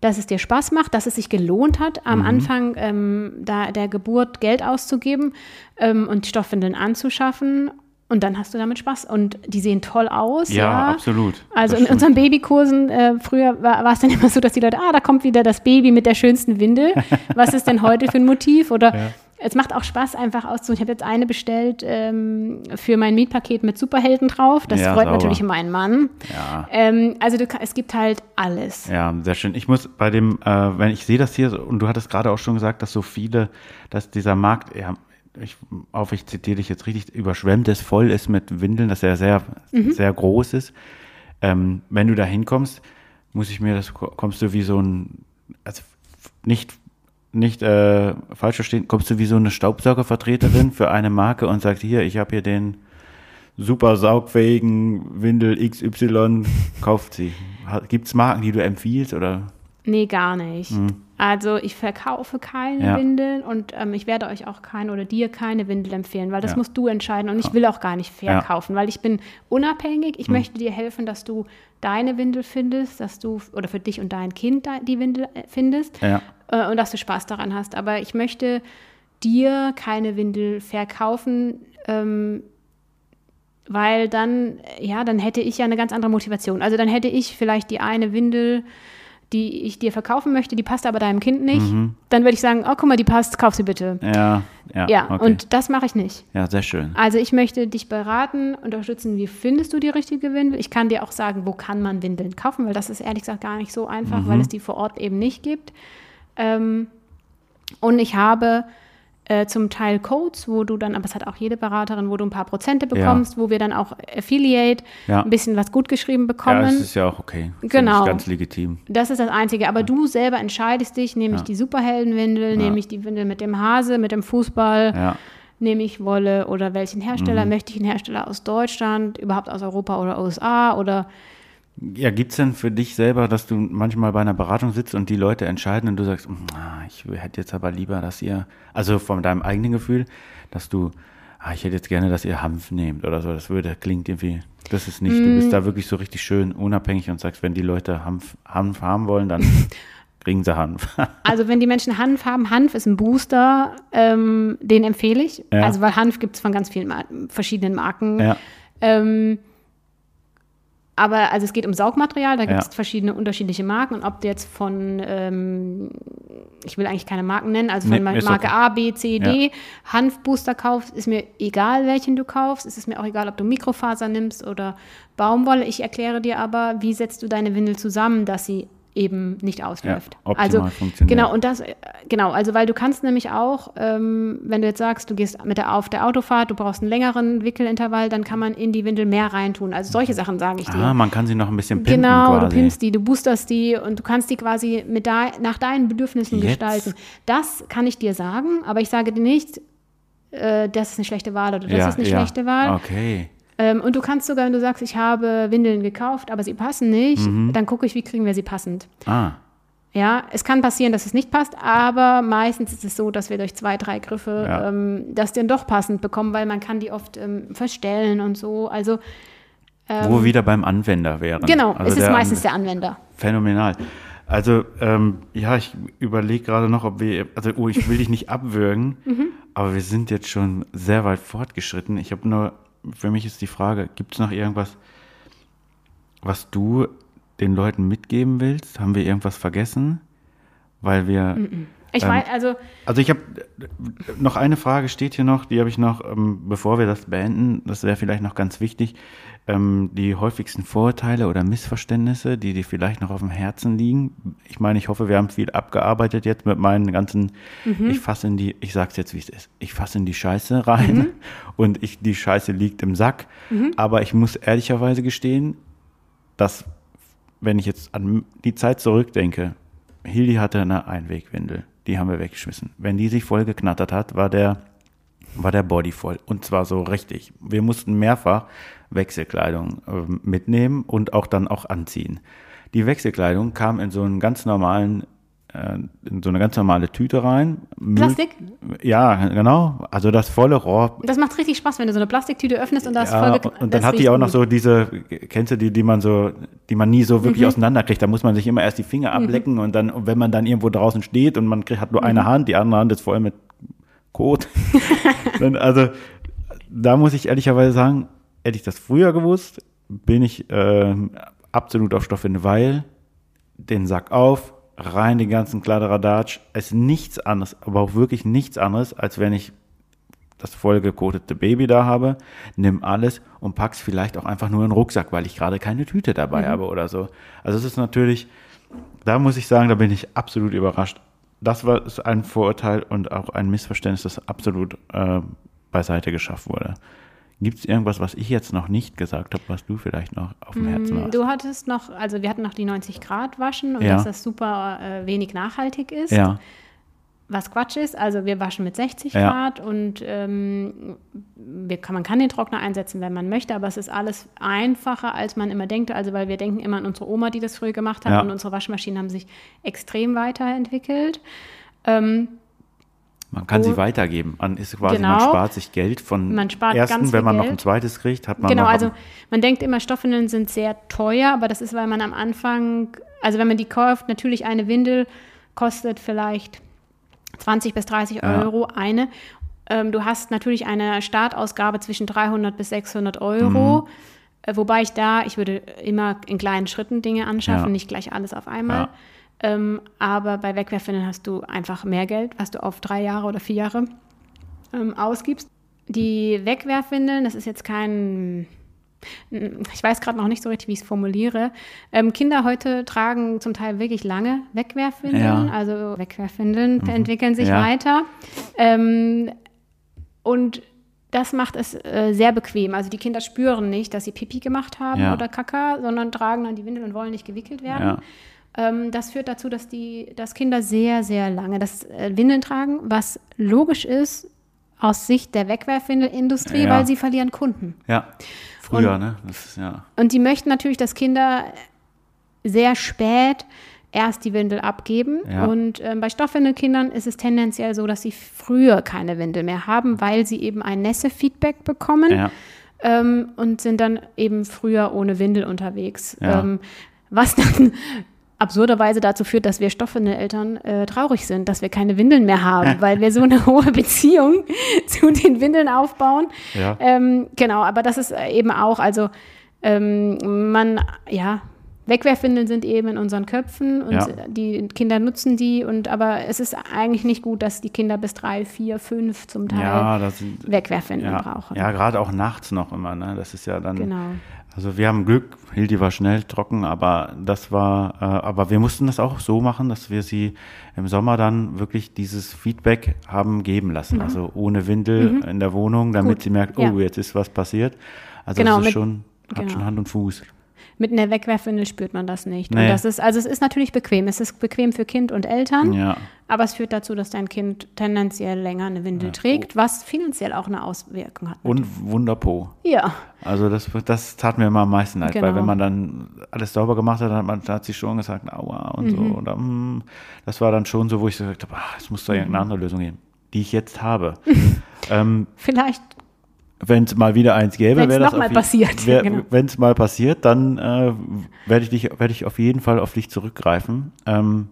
dass es dir Spaß macht, dass es sich gelohnt hat, am Anfang ähm, da, der Geburt Geld auszugeben ähm, und Stoffwindeln anzuschaffen. Und dann hast du damit Spaß. Und die sehen toll aus. Ja, Ja, absolut. Also in unseren Babykursen äh, früher war, es dann [LAUGHS] immer so, dass die Leute, ah, da kommt wieder das Baby mit der schönsten Windel. [LAUGHS] Was ist denn heute für ein Motiv? Oder Ja. es macht auch Spaß, einfach auszusuchen. Ich habe jetzt eine bestellt ähm, für mein Mietpaket mit Superhelden drauf. Das Ja, freut sauber. natürlich meinen Mann. Ja. Ähm, also du, es gibt halt alles. Ja, sehr schön. Ich muss bei dem, äh, wenn ich sehe das hier, und du hattest gerade auch schon gesagt, dass so viele, dass dieser Markt, ja, ich hoffe, ich zitiere dich jetzt richtig, überschwemmt ist, voll ist mit Windeln, dass er sehr, sehr groß ist. Ähm, wenn du da hinkommst, muss ich mir das, kommst du wie so ein, also nicht, nicht äh, falsch verstehen, kommst du wie so eine Staubsaugervertreterin für eine Marke und sagst, hier, ich habe hier den super saugfähigen Windel XY, kauft sie. Gibt es Marken, die du empfiehlst oder? Nee, gar nicht. Also ich verkaufe keine. Ja. Windeln und ähm, ich werde euch auch keine oder dir keine Windel empfehlen, weil das Ja. musst du entscheiden und ich will auch gar nicht Ja. Verkaufen, weil ich bin unabhängig. Ich möchte dir helfen, dass du deine Windel findest, dass du oder für dich und dein Kind die Windel äh, findest Ja. äh, und dass du Spaß daran hast. Aber ich möchte dir keine Windel verkaufen, ähm, weil dann, ja, dann hätte ich ja eine ganz andere Motivation. Also dann hätte ich vielleicht die eine Windel die ich dir verkaufen möchte, die passt aber deinem Kind nicht, Mhm. dann würde ich sagen, oh, guck mal, die passt, kauf sie bitte. Ja, ja. Ja, okay. und das mache ich nicht. ja, sehr schön. Also ich möchte dich beraten, unterstützen, wie findest du die richtige Windel. Ich kann dir auch sagen, wo kann man Windeln kaufen, weil das ist ehrlich gesagt gar nicht so einfach, Mhm. weil es die vor Ort eben nicht gibt. Ähm, und ich habe äh, zum Teil Codes, wo du dann, aber es hat auch jede Beraterin, wo du ein paar Prozente bekommst, wo wir dann auch Affiliate Ja. ein bisschen was gut geschrieben Ja, bekommen. das ist ja auch okay. Finde Genau. Ich ganz legitim. Das ist das Einzige. Aber du selber entscheidest dich, nehme ich Ja. die Superheldenwindel, Ja. nehme ich die Windel mit dem Hase, mit dem Fußball, Ja. nehme ich Wolle oder welchen Mhm. Hersteller? Möchte ich einen Hersteller aus Deutschland, überhaupt aus Europa oder USA oder Ja, gibt es denn für dich selber, dass du manchmal bei einer Beratung sitzt und die Leute entscheiden und du sagst, "Mm, ah, ich hätte jetzt aber lieber, dass ihr, also von deinem eigenen Gefühl, dass du, ah, ich hätte jetzt gerne, dass ihr Hanf nehmt oder so, das würde, klingt irgendwie, das ist nicht, du Mm. bist da wirklich so richtig schön unabhängig und sagst, wenn die Leute Hanf, Hanf haben wollen, dann [LAUGHS] kriegen sie Hanf. [LAUGHS] also wenn die Menschen Hanf haben, Hanf ist ein Booster, ähm, den empfehle ich. Ja. Also weil Hanf gibt es von ganz vielen Mar verschiedenen Marken. ja, Ähm, aber also es geht um Saugmaterial, da gibt es Ja. verschiedene unterschiedliche Marken. Und ob du jetzt von, ähm, ich will eigentlich keine Marken nennen, also von Nee, Marke okay. A, B, C, D, Hanfbooster kaufst, ist mir egal, welchen du kaufst. Es ist mir auch egal, ob du Mikrofaser nimmst oder Baumwolle. Ich erkläre dir aber, wie setzt du deine Windel zusammen, dass sie eben nicht ausläuft. optimal also genau und das genau also weil du kannst nämlich auch ähm, wenn du jetzt sagst du gehst mit der auf der Autofahrt du brauchst einen längeren Wickelintervall dann kann man in die Windel mehr reintun also solche Sachen sage ich dir ah, man kann sie noch ein bisschen pimpen Genau, quasi. du pimpst die, du boosterst die und du kannst die quasi mit da, nach deinen Bedürfnissen Jetzt. gestalten. Das kann ich dir sagen, aber ich sage dir nicht, äh, das ist eine schlechte Wahl oder das ja, ist eine ja. schlechte Wahl. Okay. Ähm, und du kannst sogar, wenn du sagst, ich habe Windeln gekauft, aber sie passen nicht, Mhm. dann gucke ich, wie kriegen wir sie passend. Ah, Ja, es kann passieren, dass es nicht passt, aber meistens ist es so, dass wir durch zwei, drei Griffe Ja. ähm, das dann doch passend bekommen, weil man kann die oft ähm, verstellen und so. Also wo wir wieder beim Anwender wären. Ähm, genau, Also es ist der meistens der Anwender. Phänomenal. Also, ähm, ja, ich überlege gerade noch, ob wir, also, oh, ich will dich nicht abwürgen, [LAUGHS] Mhm. aber wir sind jetzt schon sehr weit fortgeschritten. Ich habe nur, für mich ist die Frage, gibt es noch irgendwas, was du den Leuten mitgeben willst? Haben wir irgendwas vergessen? Weil wir, Ich Ähm, weiß, also also ich habe noch eine Frage steht hier noch, die habe ich noch, ähm, bevor wir das beenden, das wäre vielleicht noch ganz wichtig, ähm, die häufigsten Vorurteile oder Missverständnisse, die dir vielleicht noch auf dem Herzen liegen. Ich meine, ich hoffe, wir haben viel abgearbeitet jetzt mit meinen ganzen, ich fasse in die, ich sag's jetzt, wie es ist, ich fasse in die Scheiße rein [LAUGHS] und ich, die Scheiße liegt im Sack. Aber ich muss ehrlicherweise gestehen, dass, wenn ich jetzt an die Zeit zurückdenke, Hildi hatte eine Einwegwindel, die haben wir weggeschmissen. Wenn die sich voll geknattert hat, war der, war der Body voll. Und zwar so richtig. Wir mussten mehrfach Wechselkleidung ähm, mitnehmen und auch dann auch anziehen. Die Wechselkleidung kam in so einen ganz normalen, äh, in so eine ganz normale Tüte rein. Plastik? Ja, genau. Also das volle Rohr Das macht richtig Spaß, wenn du so eine Plastiktüte öffnest und das ja, voll und, dann hat die auch noch so diese, kennst du die, die man so, die man nie so wirklich auseinanderkriegt. Da muss man sich immer erst die Finger ablecken und dann, wenn man dann irgendwo draußen steht und man kriegt, hat nur eine Hand, die andere Hand ist voll mit Kot. [LAUGHS] also da muss ich ehrlicherweise sagen, hätte ich das früher gewusst, bin ich ähm, absolut auf Stoffwinde, weil den Sack auf, rein den ganzen Kladderadatsch, es ist nichts anderes, aber auch wirklich nichts anderes, als wenn ich das vollgekotete Baby da habe, nimm alles und pack's vielleicht auch einfach nur in den Rucksack, weil ich gerade keine Tüte dabei habe oder so. Also es ist natürlich, da muss ich sagen, da bin ich absolut überrascht. Das war ist ein Vorurteil und auch ein Missverständnis, das absolut äh, beiseite geschafft wurde. Gibt es irgendwas, was ich jetzt noch nicht gesagt habe, was du vielleicht noch auf dem Herzen hast? Mm, Du hattest noch, also wir hatten noch die 90 Grad waschen und Ja. dass das super äh, wenig nachhaltig ist. ja, Was Quatsch ist, also wir waschen mit 60 Ja. Grad und ähm, kann, man kann den Trockner einsetzen, wenn man möchte, aber es ist alles einfacher, als man immer denkt. Also weil wir denken immer an unsere Oma, die das früher gemacht hat und unsere Waschmaschinen haben sich extrem weiterentwickelt. Ähm, man kann Oh. sie weitergeben. Man ist quasi, man Genau. spart sich Geld von Man spart ersten, wenn man noch Geld. ein zweites kriegt, hat man Genau, noch also man denkt immer, Stoffwindeln sind sehr teuer, aber das ist, weil man am Anfang, also wenn man die kauft, natürlich eine Windel kostet vielleicht 20 bis 30 Ja. Euro eine. Ähm, du hast natürlich eine Startausgabe zwischen 300 bis 600 Euro. Äh, Wobei ich da, ich würde immer in kleinen Schritten Dinge anschaffen, Ja. nicht gleich alles auf einmal. Ja. Ähm, aber bei Wegwerfwindeln hast du einfach mehr Geld, was du auf drei Jahre oder vier Jahre ähm, ausgibst. Die Wegwerfwindeln, das ist jetzt kein, ich weiß gerade noch nicht so richtig, wie ich es formuliere. Ähm, Kinder heute tragen zum Teil wirklich lange Wegwerfwindeln. Ja. Mhm. Also Wegwerfwindeln entwickeln sich Ja. weiter. Ähm, und das macht es äh, sehr bequem. Also die Kinder spüren nicht, dass sie Pipi gemacht haben Ja. oder Kaka, sondern tragen dann die Windel und wollen nicht gewickelt werden. Ähm, das führt dazu, dass die dass Kinder sehr, sehr lange das äh, Windeln tragen, was logisch ist aus Sicht der Wegwerfwindelindustrie, Ja. weil sie verlieren Kunden. Ja. Früher, Und- ne? Das ist, ja. Und die möchten natürlich, dass Kinder sehr spät erst die Windel abgeben. Ja. Und ähm, bei Stoffwindelkindern ist es tendenziell so, dass sie früher keine Windel mehr haben, weil sie eben ein Nässe-Feedback bekommen Ja. ähm, und sind dann eben früher ohne Windel unterwegs. Ja. Ähm, was dann absurderweise dazu führt, dass wir Stoffwindeleltern äh, traurig sind, dass wir keine Windeln mehr haben, [LAUGHS] weil wir so eine hohe Beziehung [LAUGHS] zu den Windeln aufbauen. Ja. Ähm, genau, aber das ist äh, eben auch, also ähm, man, ja, Wegwerfwindeln sind eben in unseren Köpfen und Ja. die Kinder nutzen die und aber es ist eigentlich nicht gut, dass die Kinder bis drei, vier, fünf zum Teil Ja, sind, Wegwerfwindeln ja, brauchen. ja gerade auch nachts noch immer, ne? Das ist ja dann. Genau. Also wir haben Glück, Hildi war schnell trocken, aber das war, äh, aber wir mussten das auch so machen, dass wir sie im Sommer dann wirklich dieses Feedback haben geben lassen. Also ohne Windel in der Wohnung, damit Mhm. Gut. sie merkt, oh, Ja. jetzt ist was passiert. Also Genau, das ist schon, hat genau. schon Hand und Fuß. Mit einer Wegwerfwindel spürt man das nicht. Nee. Und das ist, also es ist natürlich bequem. Es ist bequem für Kind und Eltern, Ja. aber es führt dazu, dass dein Kind tendenziell länger eine Windel trägt, was finanziell auch eine Auswirkung hat. Und Wunderpo. ja, Also das, das tat mir immer am meisten leid, weil Genau. wenn man dann alles sauber gemacht hat, hat, man, hat sie schon gesagt, aua und Mhm. so. Oder, mm, das war dann schon so, wo ich so gesagt habe, ah, es muss da Mhm. irgendeine andere Lösung geben, die ich jetzt habe. [LAUGHS] ähm, vielleicht wenn es mal wieder eins gäbe, wäre das mal je- passiert, [LAUGHS] genau. Wenn es mal passiert, dann äh, werde ich dich, werde ich auf jeden Fall auf dich zurückgreifen. Ähm,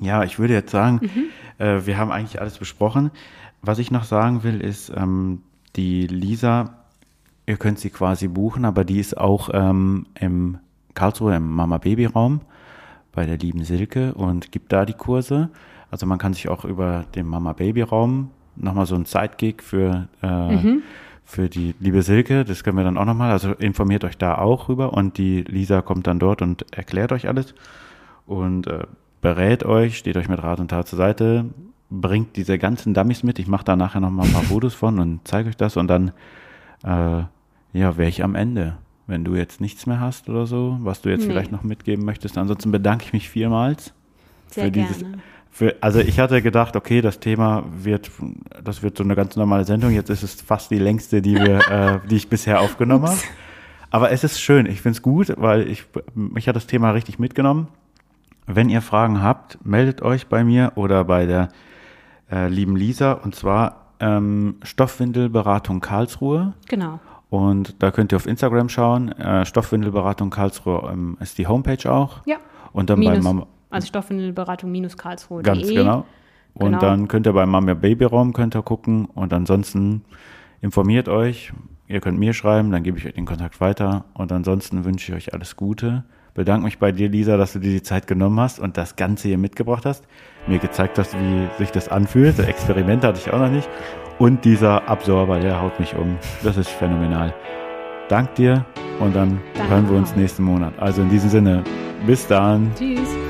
ja, ich würde jetzt sagen, Mhm. äh, wir haben eigentlich alles besprochen. Was ich noch sagen will, ist, ähm, die Lisa, ihr könnt sie quasi buchen, aber die ist auch ähm, im Karlsruhe im Mama-Baby-Raum bei der lieben Silke und gibt da die Kurse. Also man kann sich auch über den Mama-Baby-Raum nochmal so ein Sidegig für, äh, für die liebe Silke, das können wir dann auch nochmal, also informiert euch da auch rüber und die Lisa kommt dann dort und erklärt euch alles und äh, berät euch, steht euch mit Rat und Tat zur Seite, bringt diese ganzen Dummies mit. Ich mache da nachher nochmal ein paar [LAUGHS] Fotos von und zeige euch das und dann äh, ja, wäre ich am Ende. Wenn du jetzt nichts mehr hast oder so, was du jetzt Nee. vielleicht noch mitgeben möchtest. Ansonsten bedanke ich mich vielmals. sehr für gerne. dieses- also ich hatte gedacht, okay, das Thema wird, das wird so eine ganz normale Sendung. Jetzt ist es fast die längste, die wir, [LAUGHS] äh, die ich bisher aufgenommen habe. Aber es ist schön. Ich finde es gut, weil ich, mich hat das Thema richtig mitgenommen. Wenn ihr Fragen habt, meldet euch bei mir oder bei der äh, lieben Lisa und zwar ähm, Stoffwindelberatung Karlsruhe. Genau. Und da könnt ihr auf Instagram schauen. Äh, Stoffwindelberatung Karlsruhe ähm, ist die Homepage auch. Ja. Und dann bei Minus, Mama. Also Stoffwindelberatung minus Karlsruhe. Ganz genau. Und Genau. dann könnt ihr bei Mama Babyraum könnt ihr gucken und ansonsten informiert euch. Ihr könnt mir schreiben, dann gebe ich euch den Kontakt weiter. Und ansonsten wünsche ich euch alles Gute. Bedanke mich bei dir, Lisa, dass du dir die Zeit genommen hast und das Ganze hier mitgebracht hast. Mir gezeigt hast, wie sich das anfühlt. Das Experiment hatte ich auch noch nicht. Und dieser Absorber, der haut mich um. Das ist phänomenal. Dank dir und dann Danke hören wir uns nächsten Monat. Also in diesem Sinne, bis dann. Tschüss.